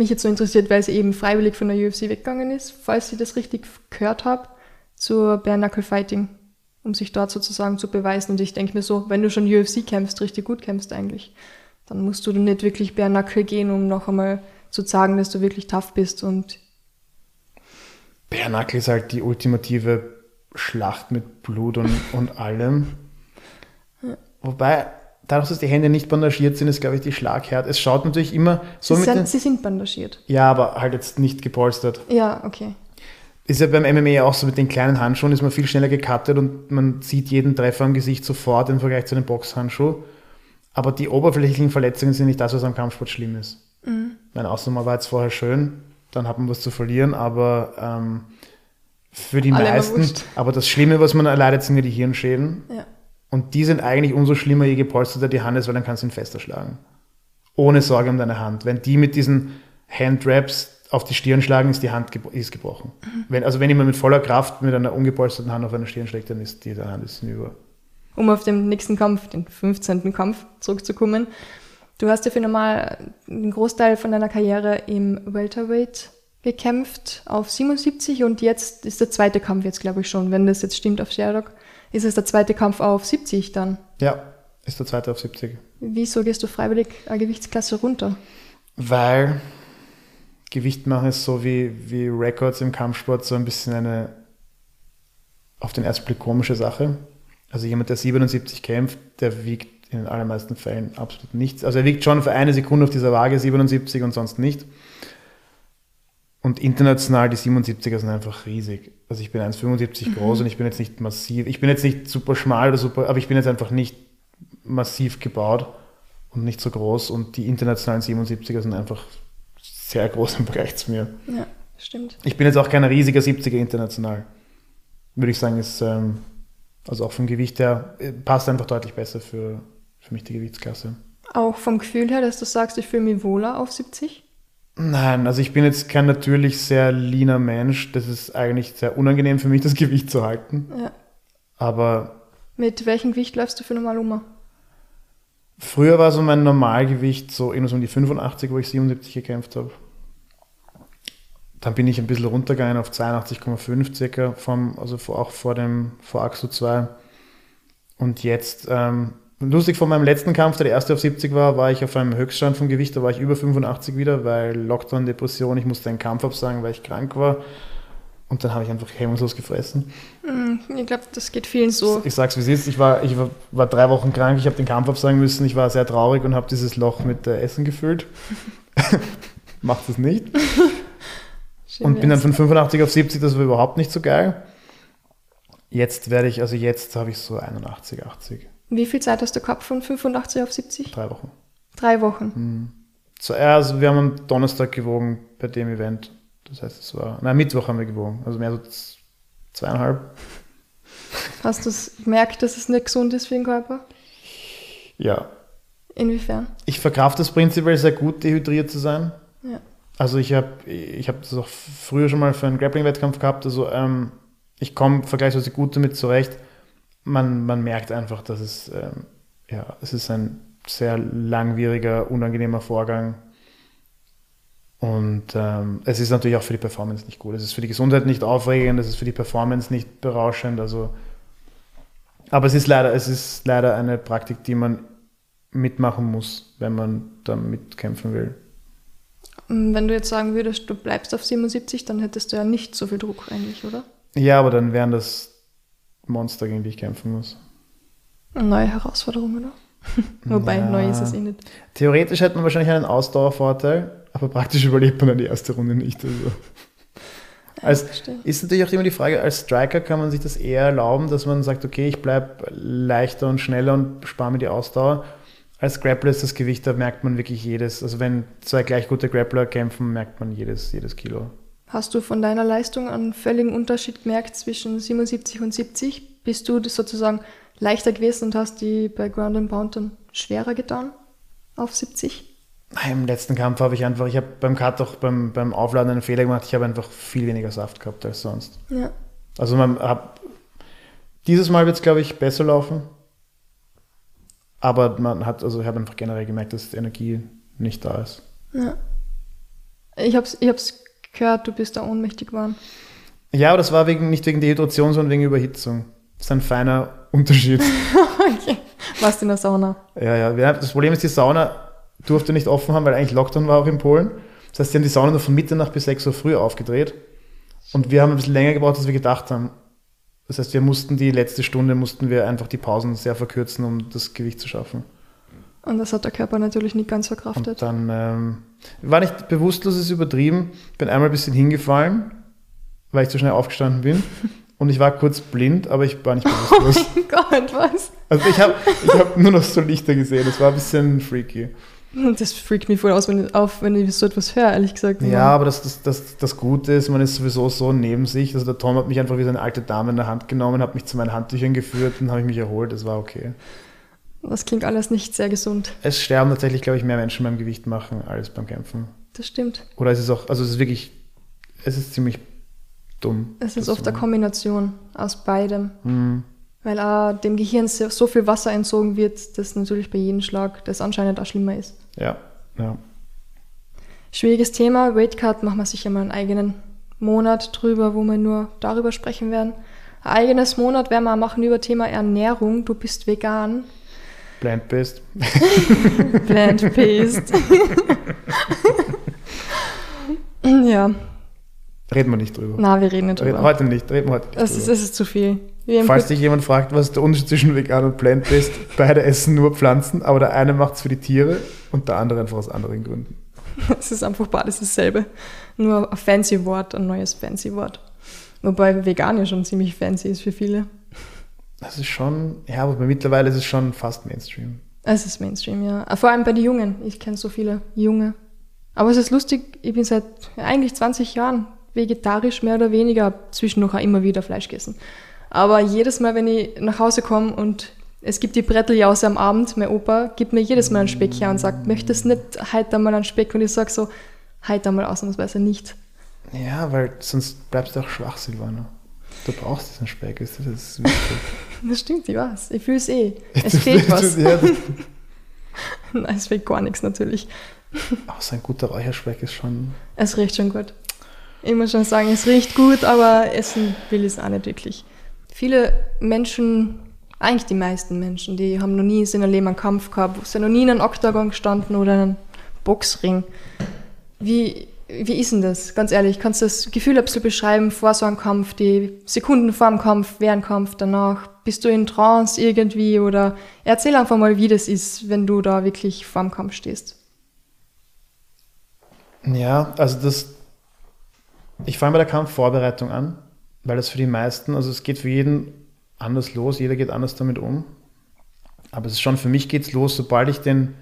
Mich jetzt so interessiert, weil sie eben freiwillig von der UFC weggegangen ist, falls ich das richtig gehört habe, zur Bare Knuckle Fighting, um sich dort sozusagen zu beweisen. Und ich denke mir so, wenn du schon UFC kämpfst, richtig gut kämpfst eigentlich, dann musst du nicht wirklich Bare Knuckle gehen, um noch einmal zu sagen, dass du wirklich tough bist. Und Bare Knuckle ist halt die ultimative Schlacht mit Blut und, und allem. Wobei, dadurch, dass die Hände nicht bandagiert sind, ist, glaube ich, die Schlaghärte. Es schaut natürlich immer so sie, mit sind, sie sind bandagiert. Ja, aber halt jetzt nicht gepolstert. Ja, okay. Ist ja beim MMA auch so mit den kleinen Handschuhen, ist man viel schneller gecuttet und man sieht jeden Treffer am Gesicht sofort im Vergleich zu einem Boxhandschuh. Aber die oberflächlichen Verletzungen sind nicht das, was am Kampfsport schlimm ist. Mein Ausnahme war jetzt vorher schön, dann hat man was zu verlieren, aber ähm, für die Alle meisten, aber das Schlimme, was man erleidet, sind ja die Hirnschäden. Ja. Und die sind eigentlich umso schlimmer, je gepolsterter die Hand ist, weil dann kannst du ihn fester schlagen. Ohne Sorge um deine Hand. Wenn die mit diesen Handraps auf die Stirn schlagen, ist die Hand gebro ist gebrochen. Wenn, also wenn jemand mit voller Kraft mit einer ungepolsterten Hand auf eine Stirn schlägt, dann ist die Hand ist hinüber. um auf den nächsten Kampf, den 15. Kampf zurückzukommen. Du hast ja für normal einen Großteil von deiner Karriere im Welterweight gekämpft auf 77 und jetzt ist der zweite Kampf jetzt, glaube ich schon, wenn das jetzt stimmt auf Sherlock, ist es der zweite Kampf auf 70 dann. Ja, ist der zweite auf 70. Wieso gehst du freiwillig eine Gewichtsklasse runter? Weil Gewicht machen ist so wie, wie Records im Kampfsport so ein bisschen eine auf den ersten Blick komische Sache. Also jemand, der 77 kämpft, der wiegt in den allermeisten Fällen absolut nichts. Also er wiegt schon für eine Sekunde auf dieser Waage 77 und sonst nicht. Und international die 77er sind einfach riesig. Also ich bin 1,75 groß und ich bin jetzt nicht massiv. Ich bin jetzt nicht super schmal oder super, aber ich bin jetzt einfach nicht massiv gebaut und nicht so groß. Und die internationalen 77er sind einfach sehr groß im Vergleich zu mir. Ja, stimmt. Ich bin jetzt auch kein riesiger 70er international. Würde ich sagen, ist ähm, also auch vom Gewicht her äh, passt einfach deutlich besser für, für mich die Gewichtsklasse. Auch vom Gefühl her, dass du sagst, ich fühle mich wohler auf 70? Nein, also ich bin jetzt kein natürlich sehr leaner Mensch. Das ist eigentlich sehr unangenehm für mich, das Gewicht zu halten. Ja. Aber Mit welchem Gewicht läufst du für normal um? früher war so mein Normalgewicht so irgendwas um die 85, wo ich 77 gekämpft habe. Dann bin ich ein bisschen runtergegangen auf 82,5 circa, vom, also vor, auch vor dem vor Axo 2. Und jetzt, ähm, lustig von meinem letzten Kampf, der der erste auf 70 war, war ich auf einem Höchststand vom Gewicht, da war ich über 85 wieder, weil Lockdown, Depression, ich musste einen Kampf absagen, weil ich krank war. Und dann habe ich einfach hemmungslos gefressen. Hm, Ich glaube, das geht vielen so. Ich sag's wie es ist, ich war, ich war, war drei Wochen krank, ich habe den Kampf absagen müssen, ich war sehr traurig und habe dieses Loch mit äh, Essen gefüllt. Macht es nicht. Und bin dann von 85 auf 70, das war überhaupt nicht so geil. Jetzt werde ich, also jetzt habe ich so 81, 80, Wie viel Zeit hast du gehabt von 85 auf 70? drei Wochen. Drei Wochen. So, ja, also wir haben am Donnerstag gewogen bei dem Event. Das heißt, es war, nein, Mittwoch haben wir gewogen. Also mehr so zweieinhalb. Hast du es gemerkt, dass es nicht gesund ist für den Körper? Ja. Inwiefern? Ich verkraft das prinzipiell sehr gut, dehydriert zu sein. Ja. Also ich habe ich hab das auch früher schon mal für einen Grappling-Wettkampf gehabt. Also ähm, ich komme vergleichsweise gut damit zurecht. Man, man merkt einfach, dass es, ähm, ja, es ist ein sehr langwieriger, unangenehmer Vorgang. Und ähm, es ist natürlich auch für die Performance nicht gut. Es ist für die Gesundheit nicht aufregend, es ist für die Performance nicht berauschend. Also, aber es ist leider, es ist leider eine Praktik, die man mitmachen muss, wenn man da mitkämpfen will. Und Wenn du jetzt sagen würdest, du bleibst auf 77, dann hättest du ja nicht so viel Druck eigentlich, oder? Ja, aber dann wären das Monster, gegen die ich kämpfen muss. Neue Herausforderung, oder? Wobei, Ja. neu ist es eh nicht. Theoretisch hätte man wahrscheinlich einen Ausdauervorteil, aber praktisch überlebt man dann die erste Runde nicht. Also. Als, ist natürlich auch immer die Frage, als Striker kann man sich das eher erlauben, dass man sagt, okay, ich bleibe leichter und schneller und spare mir die Ausdauer. Als Grappler ist das Gewicht, da merkt man wirklich jedes, also wenn zwei gleich gute Grappler kämpfen, merkt man jedes, jedes Kilo. Hast du von deiner Leistung einen völligen Unterschied gemerkt zwischen 77 und 70? Bist du das sozusagen leichter gewesen und hast die bei Ground and Pound dann schwerer getan auf 70? Im letzten Kampf habe ich einfach, ich habe beim Cut auch beim, beim Aufladen einen Fehler gemacht, ich habe einfach viel weniger Saft gehabt als sonst. Ja. Also man hab, dieses Mal wird es, glaube ich, besser laufen. Aber man hat, also ich habe einfach generell gemerkt, dass die Energie nicht da ist. ja. Ich hab's, ich hab's gehört, du bist da ohnmächtig geworden. Ja, aber das war wegen, nicht wegen Dehydration, sondern wegen Überhitzung. Das ist ein feiner Unterschied. okay. Warst in der Sauna? ja, ja. Das Problem ist, die Sauna durfte nicht offen haben, weil eigentlich Lockdown war auch in Polen. Das heißt, die haben die Sauna nur von Mitternacht bis 6 Uhr früh aufgedreht. Und wir haben ein bisschen länger gebraucht, als wir gedacht haben. Das heißt, wir mussten die letzte Stunde, mussten wir einfach die Pausen sehr verkürzen, um das Gewicht zu schaffen. Und das hat der Körper natürlich nicht ganz Und verkraftet. dann ähm, war nicht bewusstlos, ist übertrieben. Bin einmal ein bisschen hingefallen, weil ich zu schnell aufgestanden bin. Und ich war kurz blind, aber ich war nicht bewusstlos. mein Gott, was? Also ich habe ich hab nur noch so Lichter gesehen. Das war ein bisschen freaky. Das freakt mich voll aus, wenn ich, auf, wenn ich so etwas höre, ehrlich gesagt. Ja, aber das, das, das, das Gute ist, man ist sowieso so neben sich. Also der Tom hat mich einfach wie so eine alte Dame in der Hand genommen, hat mich zu meinen Handtüchern geführt und habe ich mich erholt. Das war okay. Das klingt alles nicht sehr gesund. Es sterben tatsächlich, glaube ich, mehr Menschen beim Gewicht machen als beim Kämpfen. Das stimmt. Oder es ist auch, also es ist wirklich, es ist ziemlich dumm. Es ist oft zu eine Kombination aus beidem. Mhm. Weil auch dem Gehirn so so viel Wasser entzogen wird, dass natürlich bei jedem Schlag das anscheinend auch schlimmer ist. Ja, ja. Schwieriges Thema. Weightcut machen wir sicher mal einen eigenen Monat drüber, wo wir nur darüber sprechen werden. Ein eigenes Monat werden wir machen über Thema Ernährung. Du bist vegan. Plant-based. Plant-based. ja, Reden wir nicht drüber. na, wir reden nicht Reden, drüber. heute nicht, reden wir heute nicht Es ist, es ist zu viel. Falls dich jemand fragt, was ist der Unterschied zwischen vegan und plant-based, beide essen nur Pflanzen, aber der eine macht es für die Tiere und der andere einfach aus anderen Gründen. Es ist einfach beides dasselbe. Nur ein fancy Wort, ein neues fancy Wort. Wobei vegan ja schon ziemlich fancy ist für viele. Das ist schon, ja, aber mittlerweile ist es schon fast Mainstream. Es ist Mainstream, ja. Vor allem bei den Jungen. Ich kenne so viele Junge. Aber es ist lustig, ich bin seit eigentlich 20 Jahren vegetarisch, mehr oder weniger, zwischendurch auch immer wieder Fleisch gegessen. Aber jedes Mal, wenn ich nach Hause komme und es gibt die Bretteljause am Abend, mein Opa gibt mir jedes Mal einen Speck her und sagt, möchtest nicht heute einmal einen Speck? Und ich sage so, heute einmal ausnahmsweise nicht. Ja, weil sonst bleibst du auch schwach, Silvana. Du brauchst diesen Speck, ist das ist wichtig. Das stimmt, ich weiß. Ich fühle es eh. Es fehlt was. Ja, das- Nein, es fehlt gar nichts natürlich. aber so ein guter Räucherspeck ist schon. Es riecht schon gut. Ich muss schon sagen, es riecht gut, aber essen will ich es auch nicht wirklich. Viele Menschen Eigentlich die meisten Menschen, die haben noch nie in seinem Leben einen Kampf gehabt, sind noch nie in einem Oktagon gestanden oder in einem Boxring. Wie, wie ist denn das? Ganz ehrlich, kannst du das Gefühl ein bisschen beschreiben vor so einem Kampf, die Sekunden vor dem Kampf, während dem Kampf, danach? Bist du in Trance irgendwie oder erzähl einfach mal, wie das ist, wenn du da wirklich vor dem Kampf stehst. Ja, also das, ich fange bei der Kampfvorbereitung an, weil das für die meisten, also es geht für jeden anders los, jeder geht anders damit um. Aber es ist schon, für mich geht es los, sobald ich den,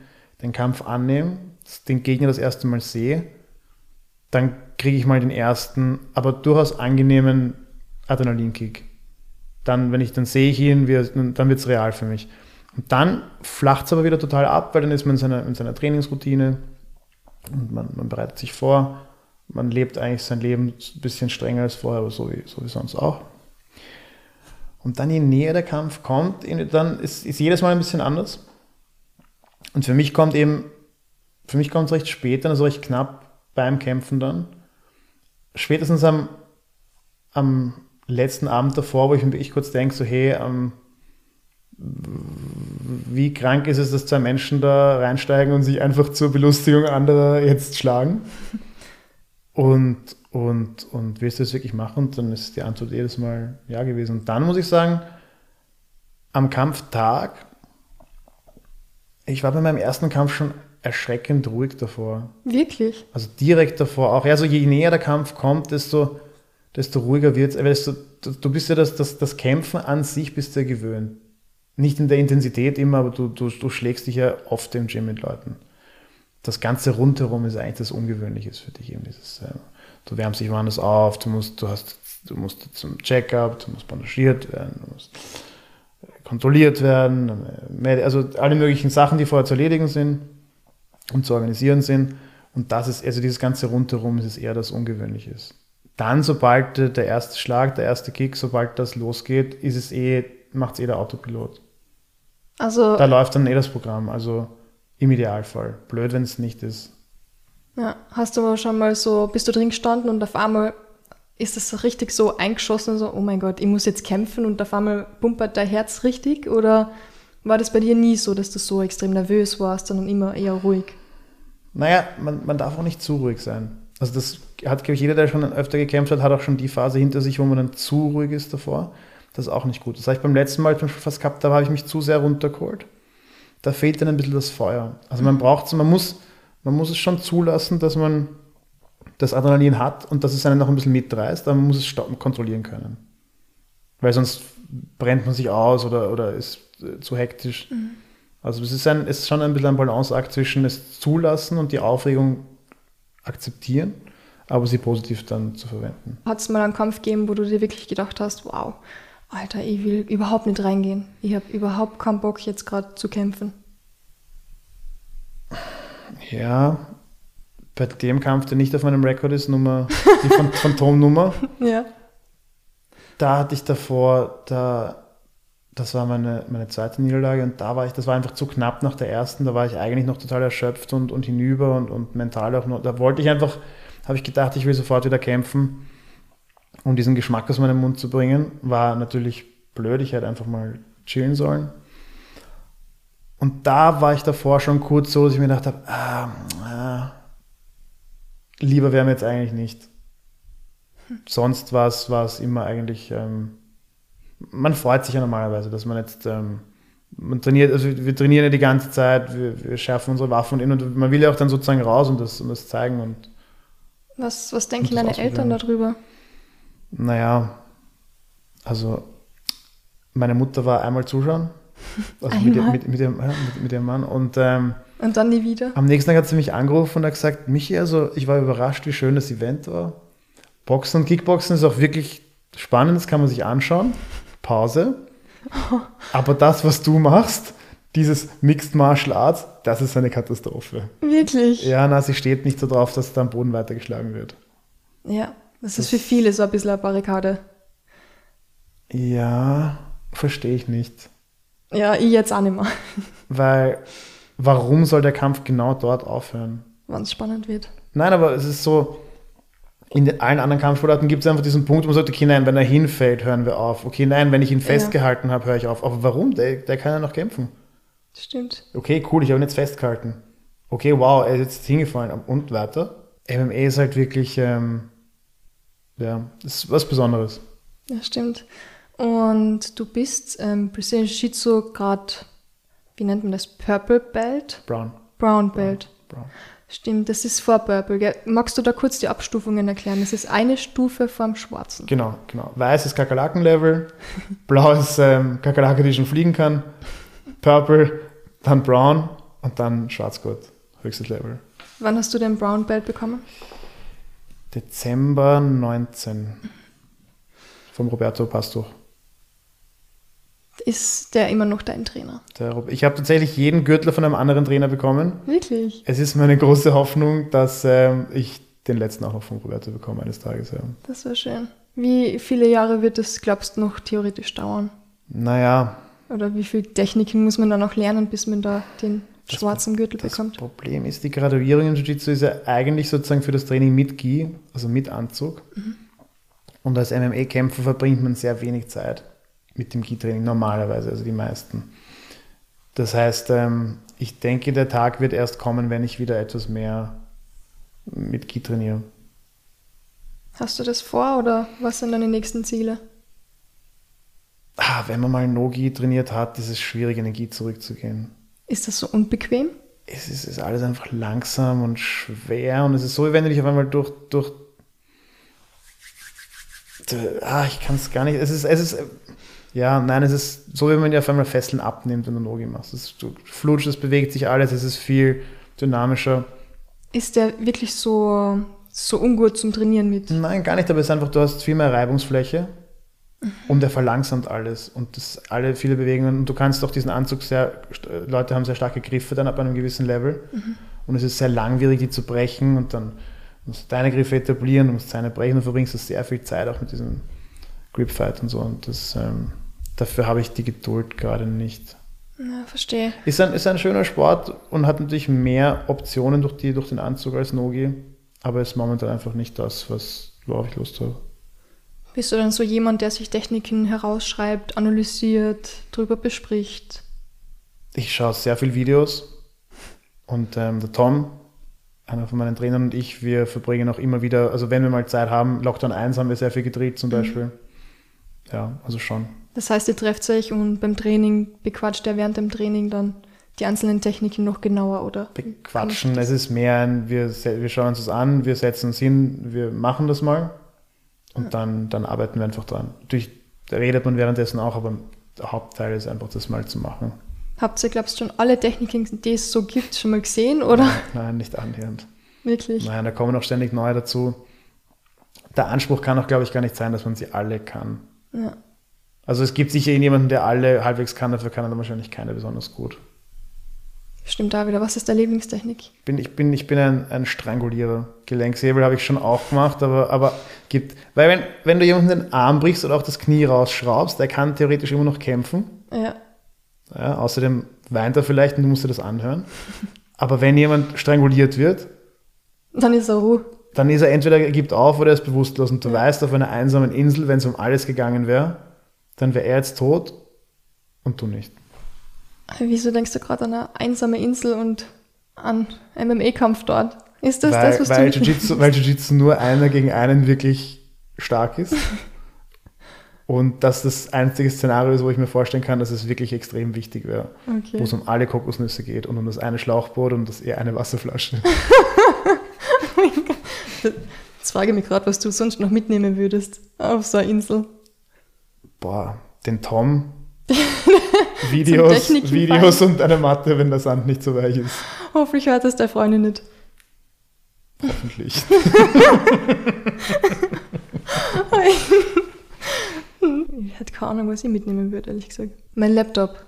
den Kampf annehme, den Gegner das erste Mal sehe, dann kriege ich mal den ersten, aber durchaus angenehmen Adrenalinkick. Dann, wenn ich, dann sehe ich ihn, dann wird es real für mich. Und dann flacht es aber wieder total ab, weil dann ist man in seiner, in seiner Trainingsroutine und man, man, bereitet sich vor. Man lebt eigentlich sein Leben ein bisschen strenger als vorher, aber so wie, so wie sonst auch. Und dann, je näher der Kampf kommt, dann ist, ist jedes Mal ein bisschen anders. Und für mich kommt eben, für mich kommt es recht spät, dann also recht knapp beim Kämpfen dann. Spätestens am, am letzten Abend davor, wo ich mir wirklich kurz denke, so hey, ähm, wie krank ist es, dass zwei Menschen da reinsteigen und sich einfach zur Belustigung anderer jetzt schlagen? Und, und, und willst du das wirklich machen? Und dann ist die Antwort jedes Mal ja gewesen. Und dann muss ich sagen, am Kampftag, ich war bei meinem ersten Kampf schon erschreckend ruhig davor. Wirklich? Also direkt davor auch. Also je näher der Kampf kommt, desto, desto ruhiger wird es. Du, du bist ja das, das, das Kämpfen an sich bist ja gewöhnt. Nicht in der Intensität immer, aber du, du, du schlägst dich ja oft im Gym mit Leuten. Das Ganze rundherum ist eigentlich das Ungewöhnliche für dich. Eben dieses, äh, du wärmst dich woanders auf, du musst, du hast, du musst zum Checkup, du musst bandagiert werden, du musst kontrolliert werden, also alle möglichen Sachen, die vorher zu erledigen sind und zu organisieren sind. Und das ist, also dieses ganze Rundherum ist es eher das Ungewöhnliche. Dann, sobald der erste Schlag, der erste Kick, sobald das losgeht, ist es eh, macht es eh der Autopilot. Also. Da läuft dann eh das Programm, also im Idealfall. Blöd, wenn es nicht ist. Ja, hast du aber schon mal so, bist du drin gestanden und auf einmal ist das so richtig so eingeschossen, so, oh mein Gott, ich muss jetzt kämpfen und auf einmal pumpert dein Herz richtig? Oder war das bei dir nie so, dass du so extrem nervös warst, sondern immer eher ruhig? Naja, man, man darf auch nicht zu ruhig sein. Also das hat, glaube ich, jeder, der schon öfter gekämpft hat, hat auch schon die Phase hinter sich, wo man dann zu ruhig ist davor. Das ist auch nicht gut. Das habe ich beim letzten Mal zum Beispiel fast gehabt, da habe ich mich zu sehr runtergeholt. Da fehlt dann ein bisschen das Feuer. Also man braucht es, man muss, man muss es schon zulassen, dass man das Adrenalin hat und dass es einen noch ein bisschen mitreißt, aber man muss es kontrollieren können. Weil sonst brennt man sich aus oder, oder ist äh, zu hektisch. Mhm. Also es ist, ein, es ist schon ein bisschen ein Balanceakt zwischen es zulassen und die Aufregung akzeptieren, aber sie positiv dann zu verwenden. Hat es mal einen Kampf gegeben, wo du dir wirklich gedacht hast, wow, Alter, ich will überhaupt nicht reingehen. Ich habe überhaupt keinen Bock, jetzt gerade zu kämpfen. Ja, bei dem Kampf, der nicht auf meinem Rekord ist, Nummer, die Phantomnummer. ja. Da hatte ich davor, da, das war meine, meine zweite Niederlage und da war ich, das war einfach zu knapp nach der ersten, da war ich eigentlich noch total erschöpft und, und hinüber und, und mental auch noch, da wollte ich einfach, habe ich gedacht, ich will sofort wieder kämpfen um diesen Geschmack aus meinem Mund zu bringen, war natürlich blöd. Ich hätte einfach mal chillen sollen. Und da war ich davor schon kurz so, dass ich mir gedacht habe, ah, ah, lieber wäre mir jetzt eigentlich nicht. Sonst war es immer eigentlich, ähm, man freut sich ja normalerweise, dass man jetzt, ähm, man trainiert, also wir trainieren ja die ganze Zeit, wir, wir schärfen unsere Waffen und man will ja auch dann sozusagen raus und das, und das zeigen. Und, was was denken deine Eltern darüber? Naja, also meine Mutter war einmal zuschauen. Also mit, mit, mit, ihrem, mit, mit, ihrem Mann. Und, ähm, und dann nie wieder? Am nächsten Tag hat sie mich angerufen und hat gesagt, Michi, also ich war überrascht, wie schön das Event war. Boxen und Kickboxen ist auch wirklich spannend, das kann man sich anschauen. Pause. Aber das, was du machst, dieses Mixed Martial Arts, das ist eine Katastrophe. Wirklich? Ja, na, sie steht nicht so drauf, dass da am Boden weitergeschlagen wird. Ja. Das ist für viele so ein bisschen eine Barrikade. Ja, verstehe ich nicht. Ja, ich jetzt auch nicht mehr. Weil, warum soll der Kampf genau dort aufhören? Wann es spannend wird. Nein, aber es ist so, In allen anderen Kampfsportarten gibt es einfach diesen Punkt, wo man sagt, okay, nein, wenn er hinfällt, hören wir auf. Okay, nein, wenn ich ihn festgehalten habe, höre ich auf. Aber warum? Der, der kann ja noch kämpfen. Stimmt. Okay, cool, ich habe ihn jetzt festgehalten. Okay, wow, er ist jetzt hingefallen und weiter. MMA ist halt wirklich, ähm, ja, ist was Besonderes. Ja, stimmt. Und du bist ähm, Brazilian Jiu-Jitsu gerade, wie nennt man das? Purple Belt? Brown. Brown Belt. Brown. Stimmt, das ist vor Purple. Gell? Magst du da kurz die Abstufungen erklären? Das ist eine Stufe vorm Schwarzen. Genau, genau. Weiß ist Kakerlaken-Level, blau ist ähm, Kakerlake, die schon fliegen kann, Purple, dann Brown und dann Schwarzgurt, höchstes Level. Wann hast du den Brown Belt bekommen? Dezember 19 vom Roberto Pastuch. Ist der immer noch dein Trainer? Ich habe tatsächlich jeden Gürtel von einem anderen Trainer bekommen. Wirklich? Es ist meine große Hoffnung, dass ähm, ich den letzten auch noch von Roberto bekomme eines Tages. Ja. Das war schön. Wie viele Jahre wird es, glaubst du, noch theoretisch dauern? Naja, Oder wie viele Techniken muss man da noch lernen, bis man da den Das- schwarzen Gürtel das bekommt? Problem ist, die Graduierung im Jiu-Jitsu ist ja eigentlich sozusagen für das Training mit Gi, also mit Anzug. Und als MMA-Kämpfer verbringt man sehr wenig Zeit mit dem Gi-Training, normalerweise, also die meisten. Das heißt, ähm, ich denke, der Tag wird erst kommen, wenn ich wieder etwas mehr mit Gi trainiere. Hast du das vor oder was sind deine nächsten Ziele? Ah, wenn man mal No-Gi trainiert hat, ist es schwierig, in den Gi zurückzugehen. Ist das so unbequem? es ist, ist alles einfach langsam und schwer und es ist so, wie wenn du dich auf einmal durch, durch ah, ich kann es gar nicht, es ist, es ist, ja, nein, es ist so, wie wenn man dir auf einmal Fesseln abnimmt, wenn du Nogi machst. Es ist, du flutschst, es bewegt sich alles, es ist viel dynamischer. Ist der wirklich so, so ungut zum Trainieren mit? Nein, gar nicht, aber es ist einfach, du hast viel mehr Reibungsfläche und er verlangsamt alles und das alle viele Bewegungen und du kannst auch diesen Anzug sehr, Leute haben sehr starke Griffe dann ab einem gewissen Level und es ist sehr langwierig, die zu brechen und dann musst du deine Griffe etablieren, du musst seine brechen und verbringst du sehr viel Zeit auch mit diesem Gripfight und so und das, ähm, dafür habe ich die Geduld gerade nicht. Ja, verstehe. Ist ein, ist ein schöner Sport und hat natürlich mehr Optionen durch, die, durch den Anzug als Nogi, aber ist momentan einfach nicht das, was, worauf ich Lust habe. Bist du dann so jemand, der sich Techniken herausschreibt, analysiert, drüber bespricht? Ich schaue sehr viel Videos und ähm, der Tom, einer von meinen Trainern und ich, wir verbringen auch immer wieder, also wenn wir mal Zeit haben, Lockdown 1 haben wir sehr viel gedreht zum Beispiel. Ja, also schon. Das heißt, ihr trefft euch und beim Training bequatscht er während dem Training dann die einzelnen Techniken noch genauer, oder? Bequatschen, es ist mehr ein, wir, wir schauen uns das an, wir setzen uns hin, wir machen das mal und dann, dann arbeiten wir einfach dran. Natürlich redet man währenddessen auch, aber der Hauptteil ist einfach das mal zu machen. Habt ihr, glaubst du, schon alle Techniken, die es so gibt, schon mal gesehen, oder? Nein, nicht annähernd. Wirklich? Nein, da kommen auch ständig neue dazu. Der Anspruch kann auch, glaube ich, gar nicht sein, dass man sie alle kann. Ja. Also es gibt sicher jemanden, der alle halbwegs kann, dafür kann er dann wahrscheinlich keine besonders gut. Stimmt da wieder. Was ist deine Lieblingstechnik? Bin, ich, bin, ich bin ein, ein Strangulierer. Gelenkshebel habe ich schon auch gemacht, aber, aber gibt. Weil wenn, wenn du jemanden den Arm brichst oder auch das Knie rausschraubst, der kann theoretisch immer noch kämpfen. Ja. Ja, außerdem weint er vielleicht und du musst dir das anhören. Aber wenn jemand stranguliert wird, Dann ist er Ruhe. dann ist er entweder er gibt auf oder er ist bewusstlos. Und du weißt, auf einer einsamen Insel, wenn es um alles gegangen wäre, dann wäre er jetzt tot und du nicht. Wieso denkst du gerade an eine einsame Insel und an MMA-Kampf dort? Ist das weil das, was weil du... Jiu-Jitsu weil Jiu-Jitsu nur einer gegen einen wirklich stark ist. und dass das einzige Szenario ist, wo ich mir vorstellen kann, dass es wirklich extrem wichtig wäre. Wo Okay. es um alle Kokosnüsse geht und um das eine Schlauchboot und das eher eine Wasserflasche. Jetzt frage ich mich gerade, was du sonst noch mitnehmen würdest auf so eine Insel. Boah, den Tom. Videos, Videos und eine Matte, wenn der Sand nicht so weich ist. Hoffentlich hört das der Freundin nicht. Hoffentlich. Ich hätte keine Ahnung, was ich mitnehmen würde, ehrlich gesagt. Mein Laptop.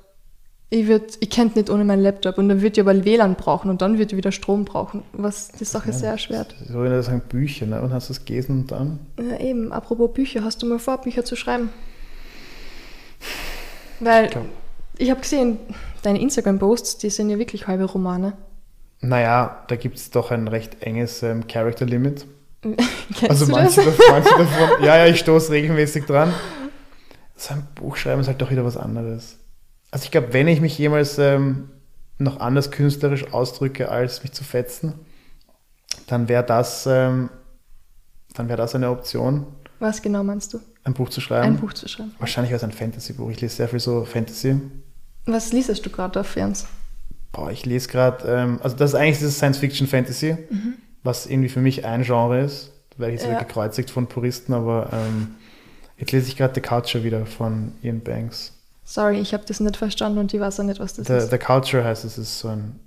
Ich, würd, ich könnte nicht ohne meinen Laptop und dann würde ich aber WLAN brauchen und dann würde ich wieder Strom brauchen, was die Sache sehr erschwert. So wenn du sagen Bücher, ne? Und hast du das gelesen und dann? Ja, eben, apropos Bücher, hast du mal vor, Bücher zu schreiben? Weil Ich glaub- ich habe gesehen, deine Instagram-Posts, die sind ja wirklich halbe Romane. Naja, da gibt es doch ein recht enges ähm, Character Limit. Kennst Also du manche, das? davon, manche davon, ja, ja, ich stoße regelmäßig dran. So ein Buch schreiben ist halt doch wieder was anderes. Also ich glaube, wenn ich mich jemals ähm, noch anders künstlerisch ausdrücke, als mich zu fetzen, dann wäre das, ähm, dann wäre das eine Option, Was genau meinst du? Ein Buch zu schreiben. Ein Buch zu schreiben. Wahrscheinlich es ein Fantasy-Buch. Ich lese sehr viel so Fantasy. Was liest du gerade auf Ferns? Boah, ich lese gerade, ähm, also das ist eigentlich dieses Science-Fiction-Fantasy, was irgendwie für mich ein Genre ist. Da werde ich jetzt Ja. wieder gekreuzigt von Puristen, aber ähm, jetzt lese ich gerade The Culture wieder von Ian Banks. Sorry, ich habe das nicht verstanden und ich weiß auch nicht, was das The, ist. The Culture heißt es, ist so ein.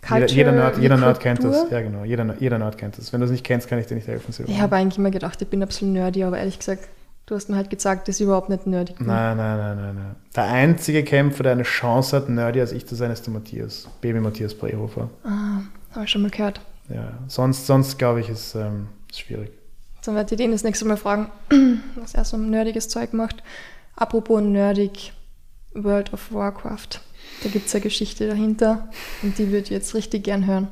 Culture jeder, jeder Nerd, jeder Nerd kennt das. Ja, genau. Jeder, jeder Nerd kennt das. Wenn du es nicht kennst, kann ich dir nicht helfen. Ich habe eigentlich immer gedacht, ich bin ein bisschen nerdy, aber ehrlich gesagt, du hast mir halt gesagt, dass ich überhaupt nicht nerdy bin. Nein, nein, nein, nein, nein. Der einzige Kämpfer, der eine Chance hat, nerdy als ich zu sein, ist der Matthias. Baby Matthias Brehofer. Ah, habe ich schon mal gehört. Ja, sonst, sonst glaube ich, ist ähm, ist schwierig. Dann werde ich den das nächste Mal fragen, was er so ein nerdiges Zeug macht. Apropos nerdig, World of Warcraft. Da gibt es eine Geschichte dahinter und die würde ich jetzt richtig gern hören.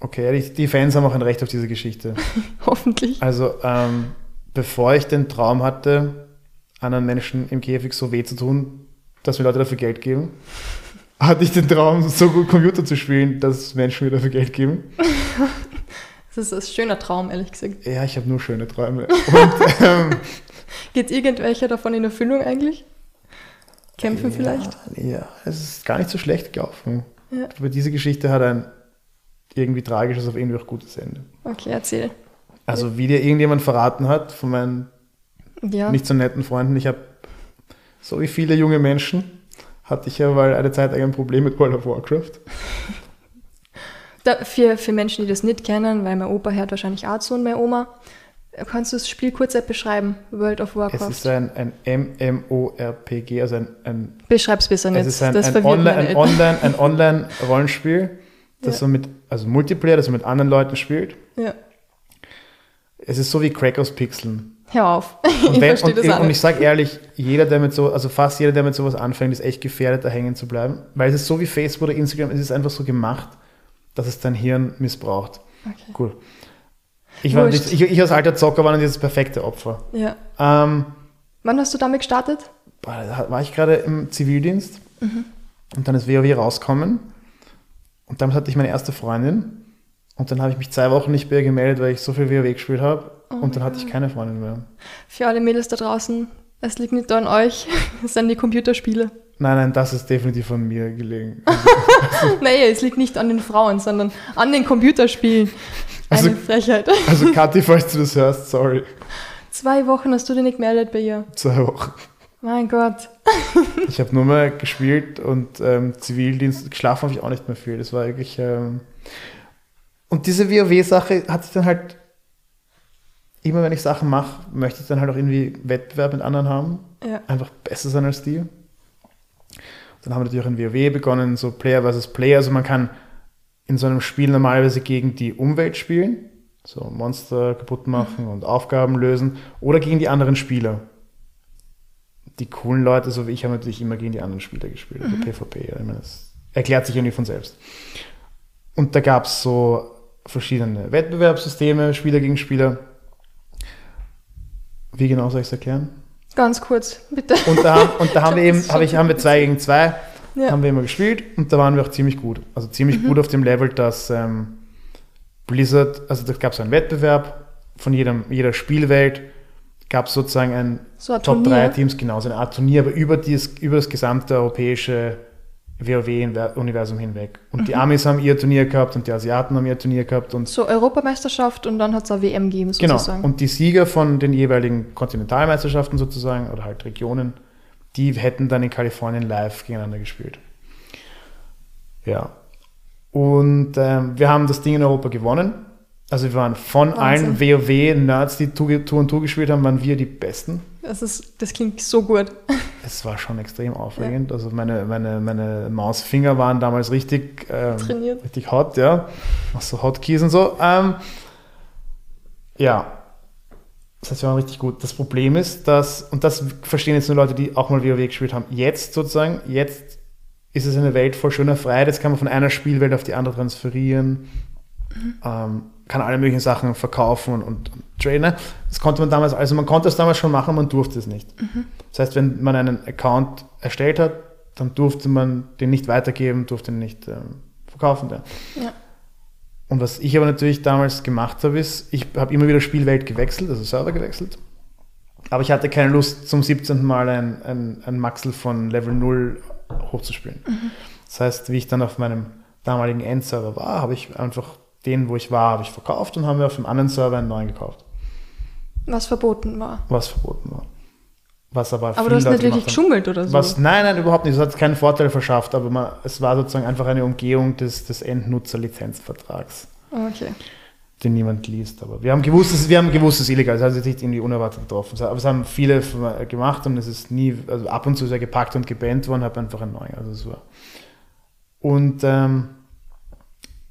Okay, die, die Fans haben auch ein Recht auf diese Geschichte. Hoffentlich. Also, ähm, bevor ich den Traum hatte, anderen Menschen im Käfig so weh zu tun, dass mir Leute dafür Geld geben, hatte ich den Traum, so gut Computer zu spielen, dass Menschen mir dafür Geld geben. Das ist ein schöner Traum, ehrlich gesagt. Ja, ich habe nur schöne Träume. Und ähm, Geht irgendwelcher davon in Erfüllung eigentlich? Kämpfen vielleicht? ja, es ist gar nicht so schlecht gelaufen. Ja. Aber diese Geschichte hat ein irgendwie tragisches, aber irgendwie auch gutes Ende. Okay, erzähl. Also, wie dir irgendjemand verraten hat von meinen Ja. nicht so netten Freunden, ich habe, so wie viele junge Menschen, hatte ich ja mal eine Zeit lang ein Problem mit World of Warcraft. Da, für, für Menschen, die das nicht kennen, weil mein Opa hört wahrscheinlich auch zu und meine Oma, kannst du das Spiel kurz beschreiben? World of Es Warcraft. ist ein, ein MMORPG, also ein, ein, Beschreib's besser nicht. es ist ein, das ein Online- ein. Online- ein Online-Rollenspiel, das Ja. man mit, also Multiplayer, das man mit anderen Leuten spielt. Ja. Es ist so wie Crack aus Pixeln. Hör auf. Und, ich wenn, verstehe und, das auch und ich sage ehrlich, jeder, der mit so, also fast jeder, der mit sowas anfängt, ist echt gefährdet, da hängen zu bleiben. Weil es ist so wie Facebook oder Instagram, es ist einfach so gemacht, dass es dein Hirn missbraucht. Okay. Cool. Ich, war, ich, ich als alter Zocker war dann dieses perfekte Opfer. Ja. Ähm, Wann hast du damit gestartet? war ich gerade im Zivildienst und dann ist WoW rausgekommen und damit hatte ich meine erste Freundin und dann habe ich mich zwei Wochen nicht mehr gemeldet, weil ich so viel WoW gespielt habe und dann hatte ich keine Freundin mehr. Für alle Mädels da draußen, es liegt nicht an euch, es sind die Computerspiele. Nein, nein, das ist definitiv von mir gelegen. naja, es liegt nicht an den Frauen, sondern an den Computerspielen. Eine Also- Frechheit. Also Kathi, falls du das hörst, sorry. Zwei Wochen hast du dich nicht gemeldet bei ihr. Zwei Wochen. Mein Gott. Ich habe nur mehr gespielt und ähm, Zivildienst, geschlafen habe ich auch nicht mehr viel. Das war wirklich. Ähm und diese WoW-Sache hat sich dann halt, immer wenn ich Sachen mache, möchte ich dann halt auch irgendwie Wettbewerb mit anderen haben. Ja. Einfach besser sein als die. Dann haben wir natürlich auch in WoW begonnen, so Player versus Player. Also man kann in so einem Spiel normalerweise gegen die Umwelt spielen, so Monster kaputt machen und Aufgaben lösen, oder gegen die anderen Spieler. Die coolen Leute, so wie ich, haben natürlich immer gegen die anderen Spieler gespielt, also PvP. Ich meine, das erklärt sich irgendwie von selbst. Und da gab es so verschiedene Wettbewerbssysteme, Spieler gegen Spieler. Wie genau soll ich es erklären? Ganz kurz, bitte. Und da, haben- und da haben wir eben, habe ich, haben wir zwei gegen zwei, Ja. haben wir immer gespielt und da waren wir auch ziemlich gut. Also ziemlich gut auf dem Level, dass ähm, Blizzard, also da gab es einen Wettbewerb von jedem, jeder Spielwelt, gab es sozusagen ein So Top Turnier. 3 Teams, genau, so eine Art Turnier, aber über, dies, über das gesamte europäische WoW-Universum hinweg. Und Mhm. die Amis haben ihr Turnier gehabt und die Asiaten haben ihr Turnier gehabt und So Europameisterschaft und dann hat es eine WM gegeben, Genau. sozusagen. Und die Sieger von den jeweiligen Kontinentalmeisterschaften sozusagen oder halt Regionen, die hätten dann in Kalifornien live gegeneinander gespielt. Ja. Und ähm, wir haben das Ding in Europa gewonnen. Also wir waren von Wahnsinn. allen WoW-Nerds, die Tour und Tour gespielt haben, waren wir die Besten. Das, ist, das klingt so gut. Es war schon extrem aufregend. Also meine, meine, meine Mausfinger waren damals richtig, ähm, Trainiert. richtig hot, ja. Auch so Hotkeys und so. Ähm, ja. Das heißt, wir waren richtig gut. Das Problem ist, dass, und das verstehen jetzt nur Leute, die auch mal WoW gespielt haben, jetzt sozusagen, jetzt ist es eine Welt voll schöner Freiheit. Jetzt kann man von einer Spielwelt auf die andere transferieren. Ähm, kann alle möglichen Sachen verkaufen und, und, und trainen. Das konnte man damals, also man konnte es damals schon machen, man durfte es nicht. Das heißt, wenn man einen Account erstellt hat, dann durfte man den nicht weitergeben, durfte ihn nicht ähm, verkaufen. Ja. Ja. Und was ich aber natürlich damals gemacht habe, ist, ich habe immer wieder Spielwelt gewechselt, also Server gewechselt. Aber ich hatte keine Lust, zum 17. Mal ein, ein, ein Maxel von Level 0 hochzuspielen. Das heißt, wie ich dann auf meinem damaligen Endserver war, habe ich einfach den, wo ich war, habe ich verkauft und haben wir auf dem anderen Server einen neuen gekauft, Was verboten war. was verboten war. Was aber, Aber du hast Leute nicht wirklich geschummelt oder so. Was, nein, nein, überhaupt nicht. Das hat keinen Vorteil verschafft, aber man, es war sozusagen einfach eine Umgehung des, des Endnutzer-Lizenzvertrags, Okay. den niemand liest. Aber wir haben gewusst, es, wir haben gewusst, es ist illegal. Es hat sich nicht irgendwie unerwartet getroffen. Aber es haben viele f- gemacht und es ist nie, also ab und zu ist er gepackt und gebannt worden, habe einfach einen neuen. Also es war. Und ähm,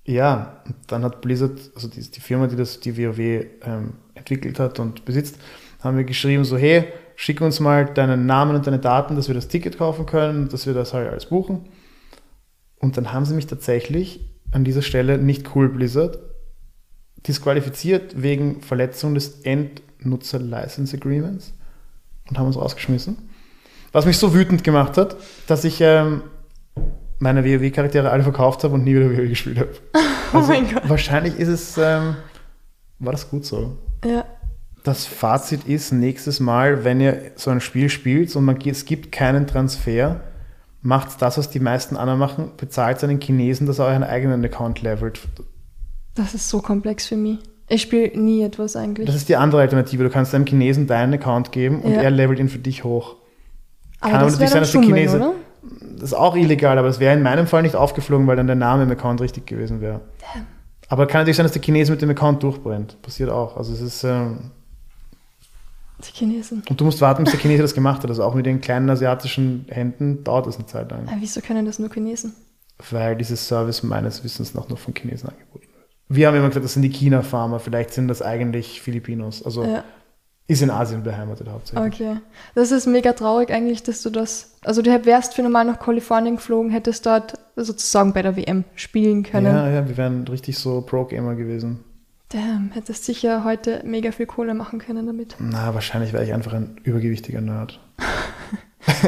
ja, dann hat Blizzard, also die, die Firma, die das, die WoW ähm, entwickelt hat und besitzt, haben wir geschrieben so, hey, schick uns mal deinen Namen und deine Daten, dass wir das Ticket kaufen können, dass wir das halt alles buchen. Und dann haben sie mich tatsächlich an dieser Stelle nicht cool Blizzard disqualifiziert wegen Verletzung des Endnutzer License Agreements und haben uns rausgeschmissen. Was mich so wütend gemacht hat, dass ich ähm, meine WoW-Charaktere alle verkauft habe und nie wieder WoW gespielt habe. Oh Also mein Gott. wahrscheinlich ist es, ähm, war das gut so. Ja. Das Fazit ist, nächstes Mal, wenn ihr so ein Spiel spielt und man, es gibt keinen Transfer, macht das, was die meisten anderen machen, bezahlt einen Chinesen, dass er euren eigenen Account levelt. Das ist so komplex für mich. Ich spiele nie etwas eigentlich. Das ist die andere Alternative. Du kannst einem Chinesen deinen Account geben und Ja. er levelt ihn für dich hoch. aber kann aber das wäre natürlich sein, dass der Chinese- oder? Das ist auch illegal, aber es wäre in meinem Fall nicht aufgeflogen, weil dann der Name im Account richtig gewesen wäre. Aber kann natürlich sein, dass der Chinese mit dem Account durchbrennt. Passiert auch. Also es ist, ähm, Die Chinesen. und du musst warten, bis der Chinese das gemacht hat. Also auch mit den kleinen asiatischen Händen dauert das eine Zeit lang. Ah, wieso können das nur Chinesen? Weil dieses Service meines Wissens noch nur von Chinesen angeboten wird. Wir haben immer gesagt, das sind die China-Farmer. Vielleicht sind das eigentlich Filipinos. Also Ja, ist in Asien beheimatet hauptsächlich. okay. Das ist mega traurig eigentlich, dass du das. Also du wärst für normal nach Kalifornien geflogen, hättest dort sozusagen bei der WM spielen können. Ja, ja, wir wären richtig so Pro-Gamer gewesen. Damn, hättest sicher heute mega viel Kohle machen können damit. Na, wahrscheinlich wäre ich einfach ein übergewichtiger Nerd.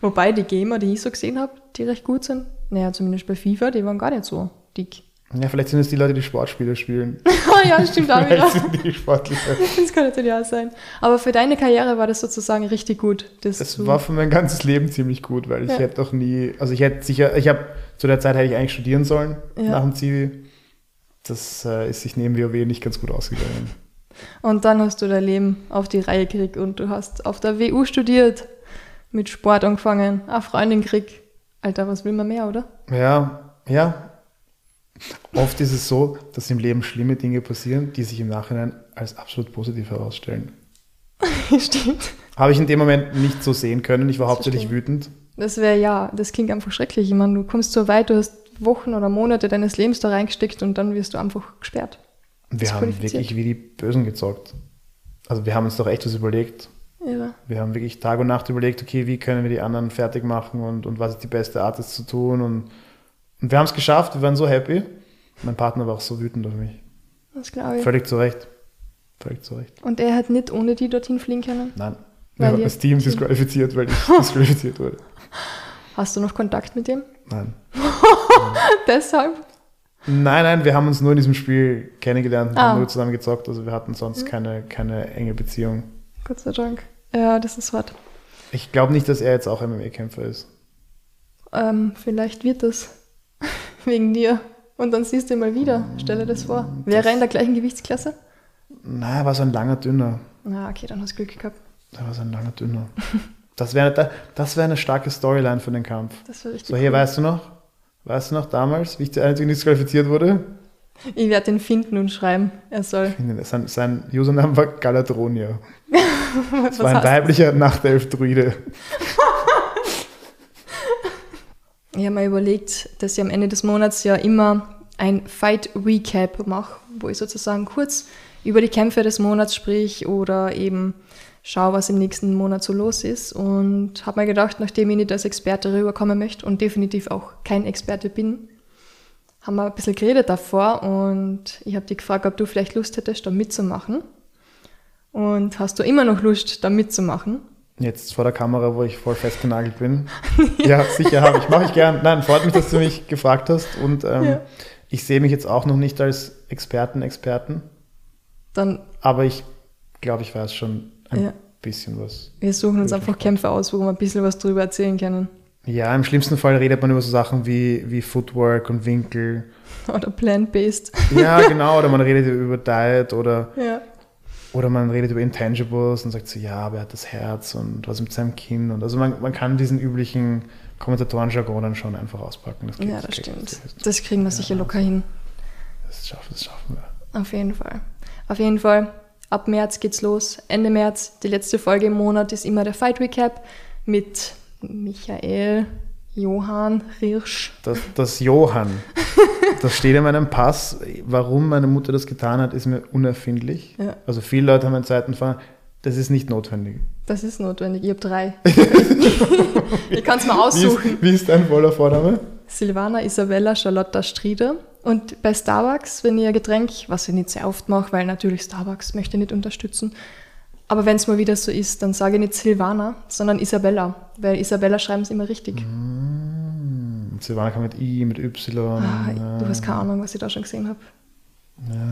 Wobei die Gamer, die ich so gesehen habe, die recht gut sind, naja, zumindest bei FIFA, die waren gar nicht so dick. Ja, vielleicht sind es die Leute, die Sportspiele spielen. oh ja, stimmt auch wieder. Vielleicht sind die sportlicher. Das kann natürlich auch sein. Aber für deine Karriere war das sozusagen richtig gut. Das Das war für mein ganzes Leben ziemlich gut, weil ich Ja. hätte doch nie, also ich hätte sicher, ich habe zu der Zeit hätte ich eigentlich studieren sollen Ja. nach dem Zivi. Das äh, ist sich neben WoW nicht ganz gut ausgegangen. Und dann hast du dein Leben auf die Reihe gekriegt und du hast auf der WU studiert, mit Sport angefangen, eine Freundin gekriegt. Alter, was will man mehr, oder? Ja, ja. Oft ist es so, dass im Leben schlimme Dinge passieren, die sich im Nachhinein als absolut positiv herausstellen. Stimmt. Habe ich in dem Moment nicht so sehen können. Ich war Das hauptsächlich verstehe wütend. Das wäre ja, das klingt einfach schrecklich. Ich meine, du kommst so weit, du hast Wochen oder Monate deines Lebens da reingesteckt und dann wirst du einfach gesperrt. Wir haben wirklich wie die Bösen gezockt. Also wir haben uns doch echt was überlegt. Irre. Wir haben wirklich Tag und Nacht überlegt, okay, wie können wir die anderen fertig machen und, und was ist die beste Art, das zu tun. Und, und wir haben es geschafft, wir waren so happy. Mein Partner war auch so wütend auf mich. Das glaube ich. Völlig zu Recht. Völlig zu Recht. Und er hat nicht ohne die dorthin fliegen können. Nein. Weil Wir das Team Team- disqualifiziert, weil ich disqualifiziert wurde. Hast du noch Kontakt mit dem? Nein. Deshalb? Nein, nein, wir haben uns nur in diesem Spiel kennengelernt und Ah. haben nur zusammen gezockt. Also wir hatten sonst keine, keine enge Beziehung. Gott sei Dank. Ja, das ist hart. Ich glaube nicht, dass er jetzt auch MMA-Kämpfer ist. Ähm, vielleicht wird das wegen dir. Und dann siehst du ihn mal wieder. Stell dir das vor. Wäre er in der gleichen Gewichtsklasse? Na, er war so ein langer Dünner. Na, okay, dann hast du Glück gehabt. Er war so ein langer Dünner. Das wäre das wär eine starke Storyline für den Kampf. Das wäre richtig So, hier, cool. weißt du noch? Weißt du noch damals, wie ich der Einzige disqualifiziert wurde? Ich werde ihn finden und schreiben. Er soll. Sein, sein Username war Galadronia. Das war ein weiblicher Nachtelf-Druide. Ich habe mir überlegt, dass ich am Ende des Monats ja immer ein Fight Recap mache, wo ich sozusagen kurz über die Kämpfe des Monats sprich oder eben schaue, was im nächsten Monat so los ist. Und habe mir gedacht, nachdem ich nicht als Experte rüberkommen möchte und definitiv auch kein Experte bin, haben wir ein bisschen geredet davor und ich habe dich gefragt, ob du vielleicht Lust hättest, da mitzumachen. Und hast du immer noch Lust, da mitzumachen? Jetzt vor der Kamera, wo ich voll festgenagelt bin. ja, sicher habe ich. Mache ich gern. Nein, freut mich, dass du mich gefragt hast. Und ähm, ja. ich sehe mich jetzt auch noch nicht als Experten, Experten. Dann. Aber ich glaube, ich weiß schon ein ja. bisschen was. Wir suchen uns einfach Kämpfe aus, wo wir ein bisschen was drüber erzählen können. Ja, im schlimmsten Fall redet man über so Sachen wie, wie Footwork und Winkel. Oder Plant-Based. Ja, genau. Oder man redet über Diet oder ja. Oder man redet über Intangibles und sagt so, ja, aber er hat das Herz und was mit seinem Kinn. Und also man, man kann diesen üblichen Kommentatoren-Jargon dann schon einfach auspacken. Das ja, das stimmt. Das, das kriegen wir ja, sicher locker hin. Das schaffen, das schaffen wir. Auf jeden Fall. Auf jeden Fall. Ab März geht's los. Ende März, die letzte Folge im Monat ist immer der Fight Recap mit Michael, Johann Rirsch. Das, das Johann. Das steht in meinem Pass. Warum meine Mutter das getan hat, ist mir unerfindlich. Ja. Also viele Leute haben einen zweiten Fahren. Das ist nicht notwendig. Das ist notwendig. Ich habe drei. ich kann es mal aussuchen. Wie ist, wie ist dein voller Vorname? Silvana Isabella Charlotta Strieder. Und bei Starbucks, wenn ihr Getränk, was ich nicht sehr oft mache, weil natürlich Starbucks möchte nicht unterstützen, aber wenn es mal wieder so ist, dann sage ich nicht Silvana, sondern Isabella, weil Isabella schreiben es immer richtig. Mm, Silvana kann mit I, mit Y. Ah, du hast keine Ahnung, was ich da schon gesehen habe. Ja.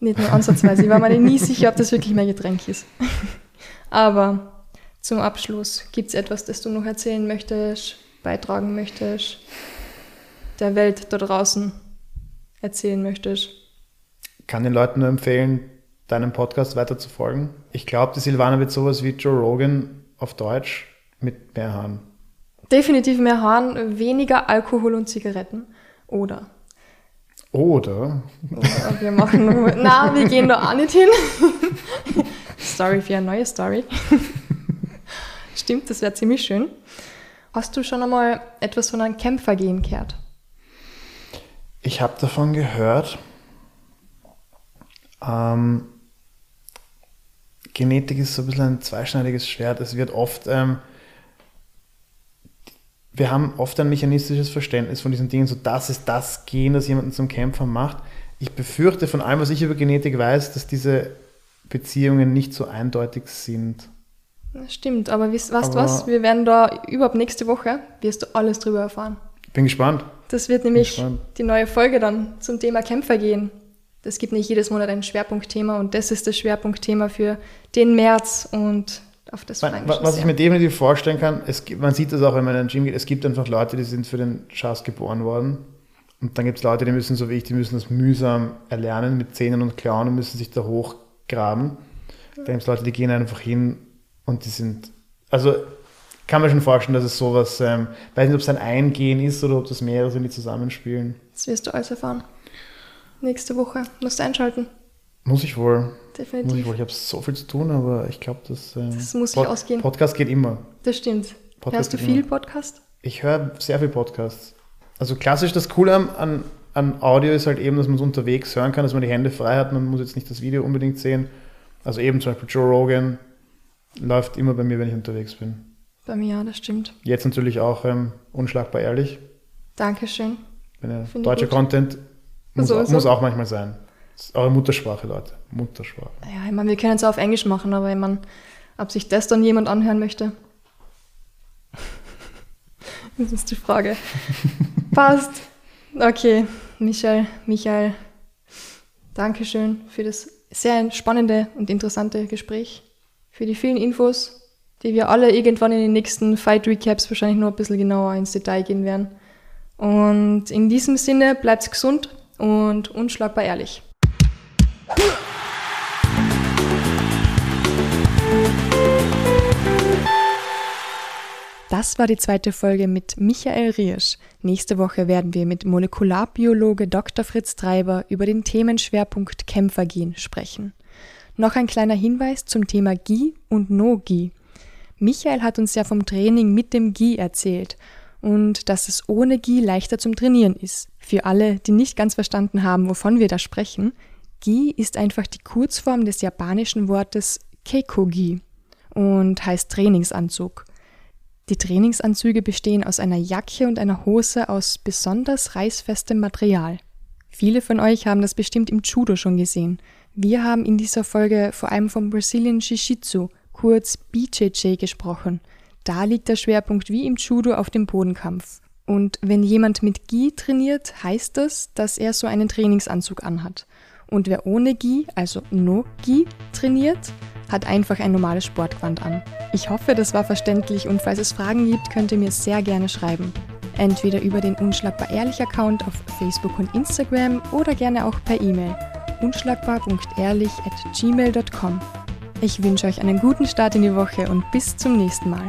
Nicht nur ansatzweise. Ich war mir nie sicher, ob das wirklich mein Getränk ist. Aber zum Abschluss, gibt es etwas, das du noch erzählen möchtest, beitragen möchtest, der Welt da draußen erzählen möchtest? Kann den Leuten nur empfehlen, deinem Podcast weiter zu folgen. Ich glaube, die Silvana wird sowas wie Joe Rogan auf Deutsch mit mehr Haaren. Definitiv mehr Haaren, weniger Alkohol und Zigaretten. Oder. Oder. Oder wir machen. na, wir gehen da auch nicht hin. Story für eine neue Story. Stimmt, das wäre ziemlich schön. Hast du schon einmal etwas von einem Kämpfergehen gehört? Ich habe davon gehört. Ähm, Genetik ist so ein bisschen ein zweischneidiges Schwert. Es wird oft, ähm, wir haben oft ein mechanistisches Verständnis von diesen Dingen, so das ist das Gen, das jemanden zum Kämpfer macht. Ich befürchte von allem, was ich über Genetik weiß, dass diese Beziehungen nicht so eindeutig sind. Stimmt, aber weißt du was? Wir werden da überhaupt nächste Woche, wirst du alles drüber erfahren. Bin gespannt. Das wird nämlich die neue Folge dann zum Thema Kämpfer gehen. Es gibt nicht jedes Monat ein Schwerpunktthema und das ist das Schwerpunktthema für den März und auf das man, Was ich mir definitiv vorstellen kann, es man sieht das auch, wenn man in ein Gym geht, es gibt einfach Leute, die sind für den Schatz geboren worden. Und dann gibt es Leute, die müssen, so wie ich, die müssen das mühsam erlernen mit Zähnen und Klauen und müssen sich da hochgraben. Dann gibt es Leute, die gehen einfach hin und die sind, also kann man schon vorstellen, dass es sowas, ähm, weiß nicht, ob es ein Eingehen ist oder ob das mehrere sind, die zusammenspielen. Das wirst du alles erfahren nächste Woche. Musst du einschalten. Muss ich wohl. Definitiv. Muss ich wohl. Ich habe so viel zu tun, aber ich glaube, das, äh, das muss Pod ausgehen. Podcast geht immer. Das stimmt. Podcast Hörst du viel immer. Podcast? Ich höre sehr viel Podcasts. Also klassisch das Coole an, an Audio ist halt eben, dass man es unterwegs hören kann, dass man die Hände frei hat. Man muss jetzt nicht das Video unbedingt sehen. Also eben zum Beispiel Joe Rogan läuft immer bei mir, wenn ich unterwegs bin. Bei mir, ja, das stimmt. Jetzt natürlich auch ähm, unschlagbar ehrlich. Dankeschön. Wenn er deutscher Content muss, also, muss auch manchmal sein. Das ist eure Muttersprache, Leute. Muttersprache. Ja, ich meine, wir können es auch auf Englisch machen, aber ich meine, ob sich das dann jemand anhören möchte, das ist die Frage. Passt. Okay, Michael, Michael, Dankeschön für das sehr spannende und interessante Gespräch, für die vielen Infos, die wir alle irgendwann in den nächsten Fight Recaps wahrscheinlich nur ein bisschen genauer ins Detail gehen werden. Und in diesem Sinne, bleibt gesund, und unschlagbar ehrlich. Das war die zweite Folge mit Michael Riersch. Nächste Woche werden wir mit Molekularbiologe Dr. Fritz Treiber über den Themenschwerpunkt Kämpfergehen sprechen. Noch ein kleiner Hinweis zum Thema GI und No-GI. Michael hat uns ja vom Training mit dem GI erzählt und dass es ohne GI leichter zum Trainieren ist. Für alle, die nicht ganz verstanden haben, wovon wir da sprechen, Gi ist einfach die Kurzform des japanischen Wortes Keikogi und heißt Trainingsanzug. Die Trainingsanzüge bestehen aus einer Jacke und einer Hose aus besonders reißfestem Material. Viele von euch haben das bestimmt im Judo schon gesehen. Wir haben in dieser Folge vor allem vom Brazilian Jiu-Jitsu, kurz BJJ, gesprochen. Da liegt der Schwerpunkt wie im Judo auf dem Bodenkampf. Und wenn jemand mit Gi trainiert, heißt das, dass er so einen Trainingsanzug anhat. Und wer ohne Gi, also no Gi, trainiert, hat einfach ein normales Sportgewand an. Ich hoffe, das war verständlich und falls es Fragen gibt, könnt ihr mir sehr gerne schreiben. Entweder über den Unschlagbar Ehrlich Account auf Facebook und Instagram oder gerne auch per E-Mail unschlagbar.ehrlich at gmail.com. Ich wünsche euch einen guten Start in die Woche und bis zum nächsten Mal.